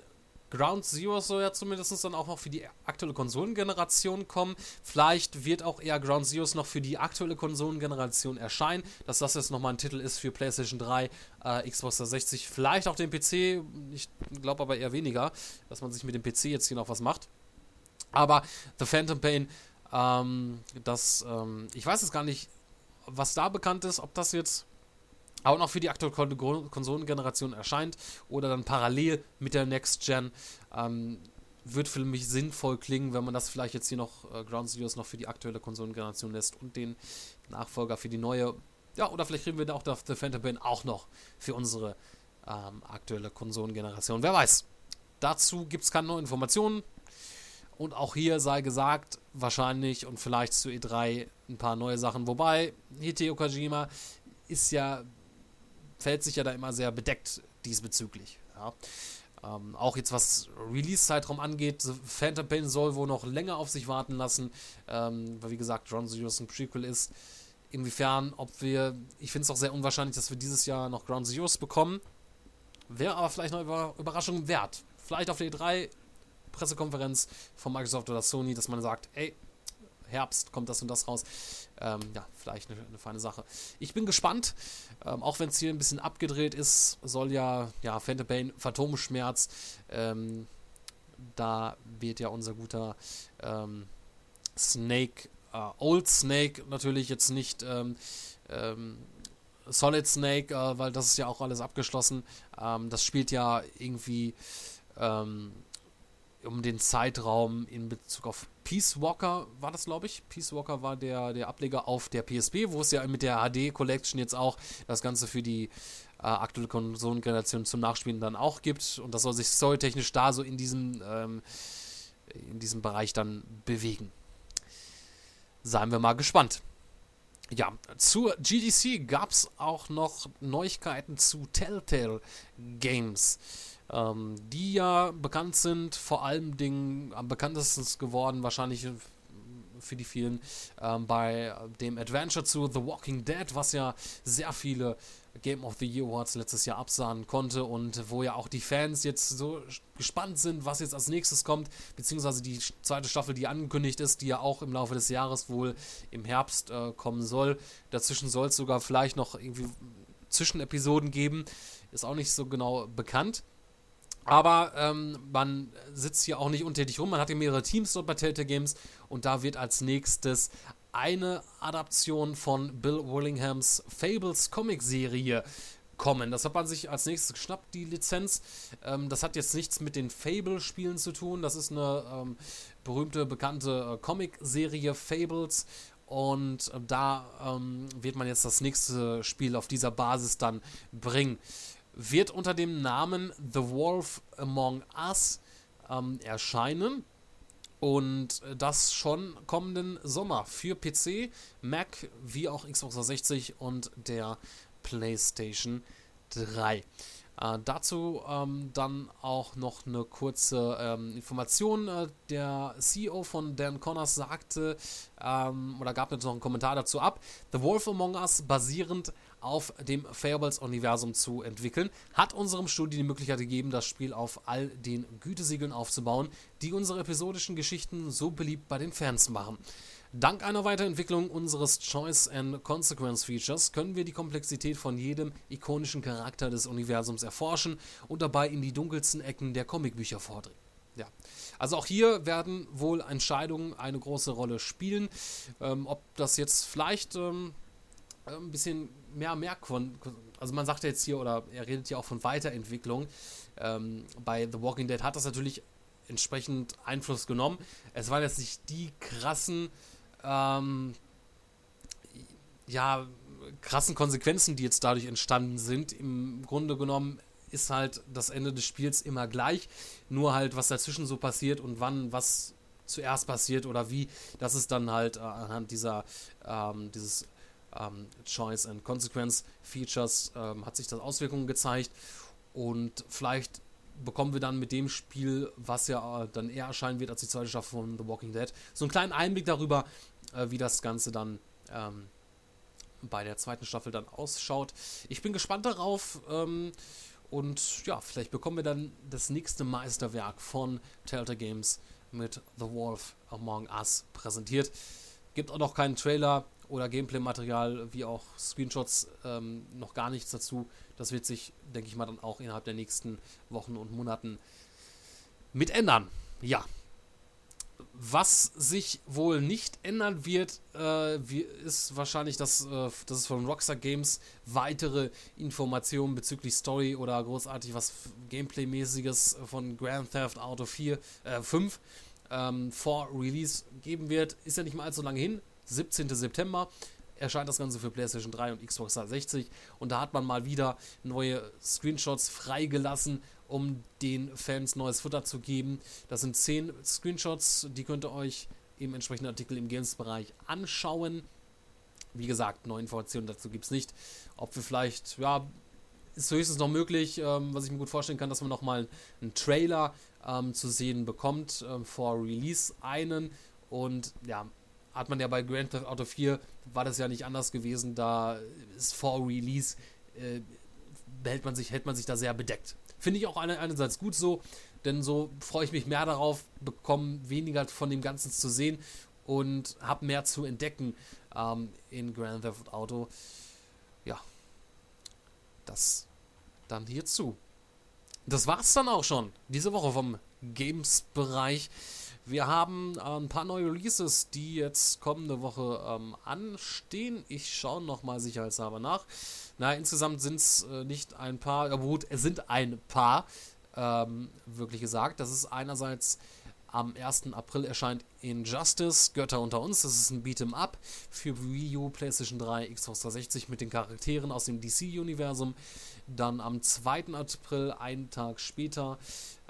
Ground Zero soll ja zumindest dann auch noch für die aktuelle Konsolengeneration kommen. Vielleicht wird auch eher Ground Zeroes noch für die aktuelle Konsolengeneration erscheinen, dass das jetzt nochmal ein Titel ist für PlayStation 3, äh, Xbox 360, vielleicht auch den PC. Ich glaube aber eher weniger, dass man sich mit dem PC jetzt hier noch was macht. Aber The Phantom Pain, ähm, das, ähm, ich weiß jetzt gar nicht, was da bekannt ist, ob das jetzt auch noch für die aktuelle Kon Konsolengeneration erscheint oder dann parallel mit der Next Gen. Ähm, wird für mich sinnvoll klingen, wenn man das vielleicht jetzt hier noch äh, Ground Zeroes noch für die aktuelle Konsolengeneration lässt und den Nachfolger für die neue. Ja, oder vielleicht kriegen wir da auch The Phantom Pain auch noch für unsere ähm, aktuelle Konsolengeneration. Wer weiß. Dazu gibt es keine neuen Informationen. Und auch hier sei gesagt, wahrscheinlich und vielleicht zu E3 ein paar neue Sachen. Wobei, Hideo Kojima ist ja, fällt sich ja da immer sehr bedeckt diesbezüglich. Ja. Ähm, auch jetzt was Release-Zeitraum angeht, Phantom Pain soll wohl noch länger auf sich warten lassen, ähm, weil wie gesagt, Ground Zeroes ein Prequel ist. Inwiefern, ob wir, ich finde es auch sehr unwahrscheinlich, dass wir dieses Jahr noch Ground Zeroes bekommen. Wäre aber vielleicht noch Über Überraschung wert. Vielleicht auf der E3 Pressekonferenz von Microsoft oder Sony, dass man sagt, ey, Herbst kommt das und das raus. Ähm, ja, vielleicht eine, eine, feine Sache. Ich bin gespannt, ähm, auch wenn es hier ein bisschen abgedreht ist, soll ja, ja, Phantom Pain, Phantomschmerz, ähm, da wird ja unser guter ähm, Snake, äh, Old Snake natürlich jetzt nicht ähm, ähm, Solid Snake, äh, weil das ist ja auch alles abgeschlossen. das spielt ja irgendwie um den Zeitraum in Bezug auf Peace Walker war das, glaube ich. Peace Walker war der, der Ableger auf der PSP, wo es ja mit der HD Collection jetzt auch das Ganze für die äh, aktuelle Konsolengeneration zum Nachspielen dann auch gibt. Und das soll sich storytechnisch da so in diesem, ähm, in diesem Bereich dann bewegen. Seien wir mal gespannt. Ja, zur GDC gab es auch noch Neuigkeiten zu Telltale Games ähm, die ja bekannt sind, vor allem Dingen am bekanntesten geworden, wahrscheinlich für die vielen, ähm, bei dem Adventure zu The Walking Dead, was ja sehr viele Game of the Year Awards letztes Jahr absahen konnte und wo ja auch die Fans jetzt so gespannt sind, was jetzt als nächstes kommt, beziehungsweise die zweite Staffel, die angekündigt ist, die ja auch im Laufe des Jahres wohl im Herbst äh, kommen soll. Dazwischen soll es sogar vielleicht noch irgendwie Zwischenepisoden geben, ist auch nicht so genau bekannt. Aber ähm, man sitzt hier auch nicht untätig rum. Man hat ja mehrere Teams dort bei Telltale Games und da wird als nächstes eine Adaption von Bill Willinghams Fables Comic-Serie kommen. Das hat man sich als nächstes geschnappt, die Lizenz. Ähm, das hat jetzt nichts mit den Fable-Spielen zu tun. Das ist eine ähm, berühmte, bekannte äh, Comic-Serie Fables. Und äh, da ähm, wird man jetzt das nächste Spiel auf dieser Basis dann bringen wird unter dem Namen The Wolf Among Us ähm, erscheinen. Und das schon kommenden Sommer für PC, Mac wie auch Xbox 360 und der PlayStation 3. Äh, dazu ähm, dann auch noch eine kurze ähm, Information. Äh, der CEO von Dan Connors sagte, ähm, oder gab jetzt noch einen Kommentar dazu ab, The Wolf Among Us basierend auf dem Fables-Universum zu entwickeln, hat unserem Studio die Möglichkeit gegeben, das Spiel auf all den Gütesiegeln aufzubauen, die unsere episodischen Geschichten so beliebt bei den Fans machen. Dank einer Weiterentwicklung unseres Choice and Consequence Features können wir die Komplexität von jedem ikonischen Charakter des Universums erforschen und dabei in die dunkelsten Ecken der Comicbücher vordringen. Ja. Also auch hier werden wohl Entscheidungen eine große Rolle spielen. Ähm, ob das jetzt vielleicht ähm, ein bisschen mehr, mehr, also man sagt ja jetzt hier, oder er redet ja auch von Weiterentwicklung. Ähm, bei The Walking Dead hat das natürlich entsprechend Einfluss genommen. Es waren jetzt nicht die krassen, ähm, ja, krassen Konsequenzen, die jetzt dadurch entstanden sind. Im Grunde genommen ist halt das Ende des Spiels immer gleich. Nur halt, was dazwischen so passiert und wann was zuerst passiert oder wie, das ist dann halt äh, anhand dieser, ähm, dieses ähm, Choice and Consequence Features ähm, hat sich das Auswirkungen gezeigt und vielleicht bekommen wir dann mit dem Spiel, was ja äh, dann eher erscheinen wird als die zweite Staffel von The Walking Dead, so einen kleinen Einblick darüber, äh, wie das Ganze dann ähm, bei der zweiten Staffel dann ausschaut. Ich bin gespannt darauf ähm, und ja, vielleicht bekommen wir dann das nächste Meisterwerk von Telltale Games mit The Wolf Among Us präsentiert. Gibt auch noch keinen Trailer, oder Gameplay-Material wie auch Screenshots ähm, noch gar nichts dazu. Das wird sich, denke ich mal, dann auch innerhalb der nächsten Wochen und Monaten mit ändern. Ja. Was sich wohl nicht ändern wird, äh, ist wahrscheinlich, dass, äh, dass es von Rockstar Games weitere Informationen bezüglich Story oder großartig was Gameplay-mäßiges von Grand Theft Auto 4, äh, 5 ähm, vor Release geben wird. Ist ja nicht mal allzu lange hin. 17. September erscheint das Ganze für PlayStation 3 und Xbox 360 und da hat man mal wieder neue Screenshots freigelassen, um den Fans neues Futter zu geben. Das sind 10 Screenshots, die könnt ihr euch im entsprechenden Artikel im Games-Bereich anschauen. Wie gesagt, neue Informationen dazu gibt es nicht. Ob wir vielleicht, ja, ist höchstens noch möglich, ähm, was ich mir gut vorstellen kann, dass man nochmal einen Trailer ähm, zu sehen bekommt ähm, vor Release einen und ja, hat man ja bei Grand Theft Auto 4 war das ja nicht anders gewesen, da ist vor Release äh, hält man sich hält man sich da sehr bedeckt. Finde ich auch einerseits gut so, denn so freue ich mich mehr darauf, bekomme weniger von dem Ganzen zu sehen und habe mehr zu entdecken ähm, in Grand Theft Auto. Ja, das dann hierzu. Das war's dann auch schon diese Woche vom Games-Bereich. Wir haben äh, ein paar neue Releases, die jetzt kommende Woche ähm, anstehen. Ich schaue nochmal sicherheitshalber nach. Na, insgesamt sind es äh, nicht ein paar, aber gut, es sind ein paar, ähm, wirklich gesagt. Das ist einerseits am 1. April erscheint Injustice, Götter unter uns. Das ist ein Beat'em Up für Wii U, PlayStation 3, Xbox 360 mit den Charakteren aus dem DC-Universum. Dann am 2. April, einen Tag später,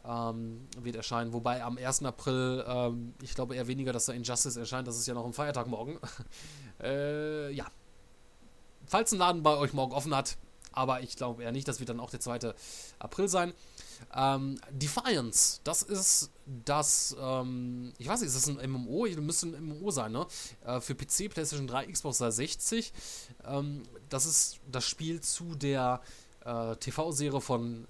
ähm, wird erscheinen. Wobei am 1. April, ähm, ich glaube eher weniger, dass da Injustice erscheint. Das ist ja noch ein Feiertag morgen. äh, ja. Falls ein Laden bei euch morgen offen hat, aber ich glaube eher nicht, das wird dann auch der 2. April sein. Ähm, Defiance, das ist das, ähm, ich weiß nicht, ist das ein MMO? Müsste ein MMO sein, ne? Äh, für PC, PlayStation 3, Xbox 360. Ähm, das ist das Spiel zu der äh, TV-Serie von,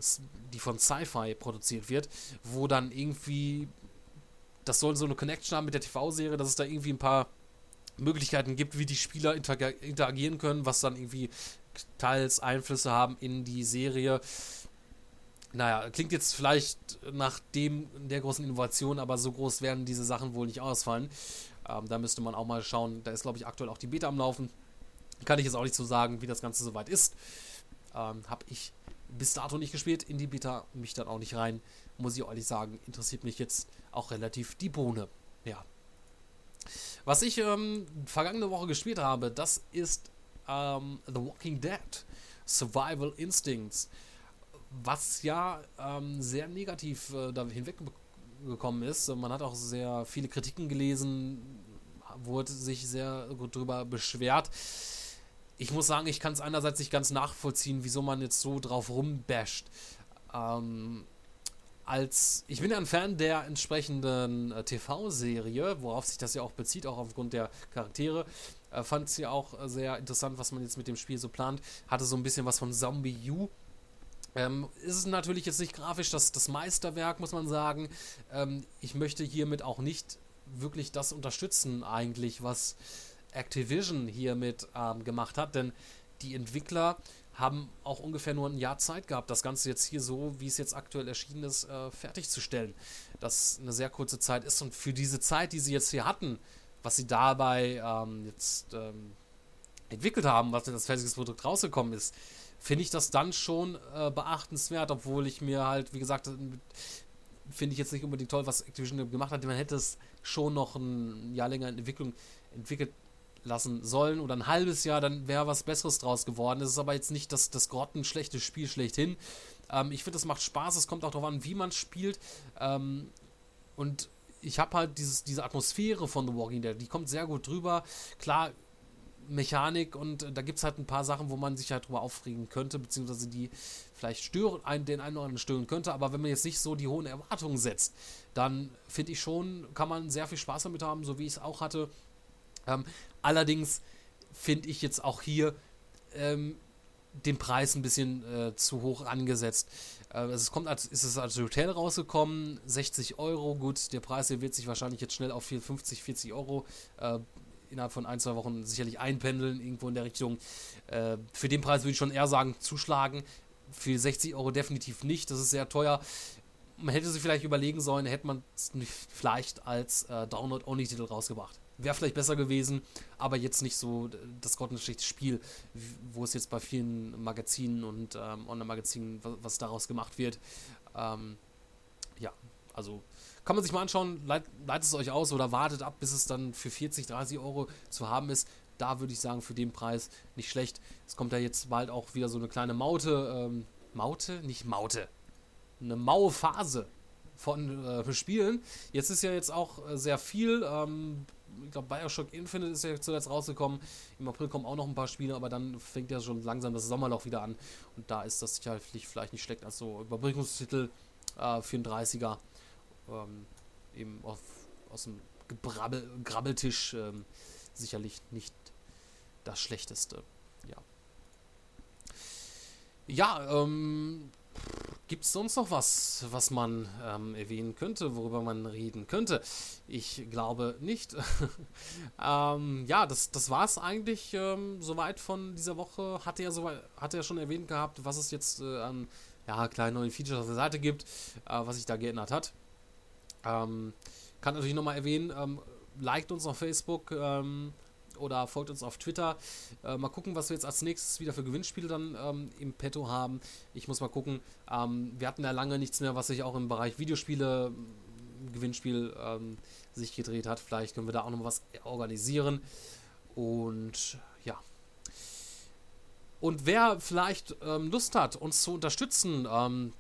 die von Sci-Fi produziert wird, wo dann irgendwie, das soll so eine Connection haben mit der TV-Serie, dass es da irgendwie ein paar Möglichkeiten gibt, wie die Spieler interagieren können, was dann irgendwie teils Einflüsse haben in die Serie. Naja, klingt jetzt vielleicht nach dem der großen Innovation, aber so groß werden diese Sachen wohl nicht ausfallen. Ähm, da müsste man auch mal schauen. Da ist, glaube ich, aktuell auch die Beta am Laufen. Kann ich jetzt auch nicht so sagen, wie das Ganze soweit ist. Ähm, Habe ich bis dato nicht gespielt. In die Beta mich dann auch nicht rein. Muss ich ehrlich sagen, interessiert mich jetzt auch relativ die Bohne. Ja. Was ich ähm, vergangene Woche gespielt habe, das ist ähm, The Walking Dead Survival Instincts was ja ähm, sehr negativ äh, da hinweggekommen ist. Man hat auch sehr viele Kritiken gelesen, wurde sich sehr gut darüber beschwert. Ich muss sagen, ich kann es einerseits nicht ganz nachvollziehen, wieso man jetzt so drauf rumbasht. Ähm, als ich bin ja ein Fan der entsprechenden äh, TV-Serie, worauf sich das ja auch bezieht, auch aufgrund der Charaktere. Äh, Fand es ja auch sehr interessant, was man jetzt mit dem Spiel so plant. Hatte so ein bisschen was von Zombie U ähm, ist es natürlich jetzt nicht grafisch das, das Meisterwerk, muss man sagen. Ähm, ich möchte hiermit auch nicht wirklich das unterstützen, eigentlich, was Activision hiermit ähm, gemacht hat, denn die Entwickler haben auch ungefähr nur ein Jahr Zeit gehabt, das Ganze jetzt hier so, wie es jetzt aktuell erschienen ist, äh, fertigzustellen. Das eine sehr kurze Zeit ist und für diese Zeit, die sie jetzt hier hatten, was sie dabei ähm, jetzt ähm, entwickelt haben, was das fertiges Produkt rausgekommen ist, finde ich das dann schon äh, beachtenswert, obwohl ich mir halt, wie gesagt, finde ich jetzt nicht unbedingt toll, was Activision gemacht hat. Man hätte es schon noch ein Jahr länger in Entwicklung entwickelt lassen sollen oder ein halbes Jahr, dann wäre was Besseres draus geworden. Es ist aber jetzt nicht das, das grottenschlechte Spiel schlechthin. Ähm, ich finde, es macht Spaß. Es kommt auch darauf an, wie man spielt. Ähm, und ich habe halt dieses, diese Atmosphäre von The Walking Dead, die kommt sehr gut drüber. Klar, Mechanik und äh, da gibt es halt ein paar Sachen, wo man sich halt drüber aufregen könnte, beziehungsweise die vielleicht stören, einen, den einen oder anderen stören könnte, aber wenn man jetzt nicht so die hohen Erwartungen setzt, dann finde ich schon, kann man sehr viel Spaß damit haben, so wie ich es auch hatte. Ähm, allerdings finde ich jetzt auch hier ähm, den Preis ein bisschen äh, zu hoch angesetzt. Äh, es kommt als, ist es als Hotel rausgekommen, 60 Euro, gut, der Preis hier wird sich wahrscheinlich jetzt schnell auf 50, 40 Euro äh, innerhalb von ein, zwei Wochen sicherlich einpendeln, irgendwo in der Richtung. Äh, für den Preis würde ich schon eher sagen, zuschlagen. Für 60 Euro definitiv nicht, das ist sehr teuer. man hätte sich vielleicht überlegen sollen, hätte man es vielleicht als äh, Download-Only-Titel rausgebracht. Wäre vielleicht besser gewesen, aber jetzt nicht so das grottenschlechte Spiel, wo es jetzt bei vielen Magazinen und ähm, Online-Magazinen, was, was, daraus gemacht wird. Ähm, ja, also kann man sich mal anschauen, leit, leitet es euch aus oder wartet ab, bis es dann für 40, 30 Euro zu haben ist. Da würde ich sagen, für den Preis nicht schlecht. Es kommt ja jetzt bald auch wieder so eine kleine Maute. Ähm, Maute? Nicht Maute. Eine maue Phase von äh, Spielen. Jetzt ist ja jetzt auch äh, sehr viel. Ähm, ich glaube, Bioshock Infinite ist ja zuletzt rausgekommen. Im April kommen auch noch ein paar Spiele, aber dann fängt ja schon langsam das Sommerloch wieder an. Und da ist das sicherlich vielleicht nicht schlecht als so Überbrückungstitel äh, für einen 30er. Ähm, eben auf, aus dem Gebrabbel, Grabbeltisch ähm, sicherlich nicht das Schlechteste. Ja. Ja, ähm, Gibt es sonst noch was, was man ähm, erwähnen könnte, worüber man reden könnte? Ich glaube nicht. ähm, ja, das, das war es eigentlich ähm, soweit von dieser Woche. Hatte ja, soweit, hatte ja schon erwähnt gehabt, was es jetzt äh, an ja, kleinen neuen Features auf der Seite gibt, äh, was sich da geändert hat. Ähm, kann natürlich nochmal erwähnen, ähm, liked uns auf Facebook, ähm, oder folgt uns auf Twitter. Äh, mal gucken, was wir jetzt als nächstes wieder für Gewinnspiele dann ähm, im Petto haben. Ich muss mal gucken. Ähm, wir hatten ja lange nichts mehr, was sich auch im Bereich Videospiele mm, Gewinnspiel ähm, sich gedreht hat. Vielleicht können wir da auch noch was organisieren. Und ja. Und wer vielleicht ähm, Lust hat, uns zu unterstützen, ähm,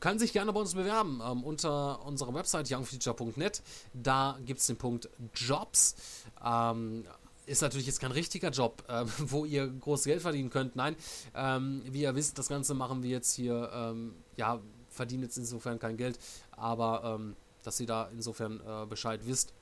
kann sich gerne bei uns bewerben ähm, unter unserer Website youngfuture.net. Da gibt es den Punkt Jobs. Ähm, ist natürlich jetzt kein richtiger Job, äh, wo ihr großes Geld verdienen könnt. Nein, ähm, wie ihr wisst, das Ganze machen wir jetzt hier, ähm, ja, verdienen jetzt insofern kein Geld, aber ähm, dass ihr da insofern äh, Bescheid wisst.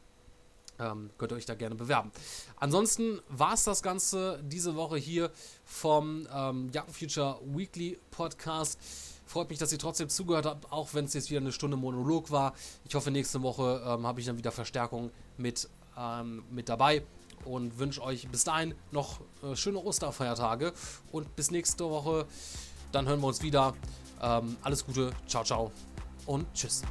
Ähm, könnt ihr euch da gerne bewerben. Ansonsten war es das Ganze diese Woche hier vom ähm, Young Future Weekly Podcast. Freut mich, dass ihr trotzdem zugehört habt, auch wenn es jetzt wieder eine Stunde Monolog war. Ich hoffe, nächste Woche ähm, habe ich dann wieder Verstärkung mit, ähm, mit dabei und wünsche euch bis dahin noch äh, schöne Osterfeiertage und bis nächste Woche. Dann hören wir uns wieder. Ähm, alles Gute, ciao, ciao und tschüss.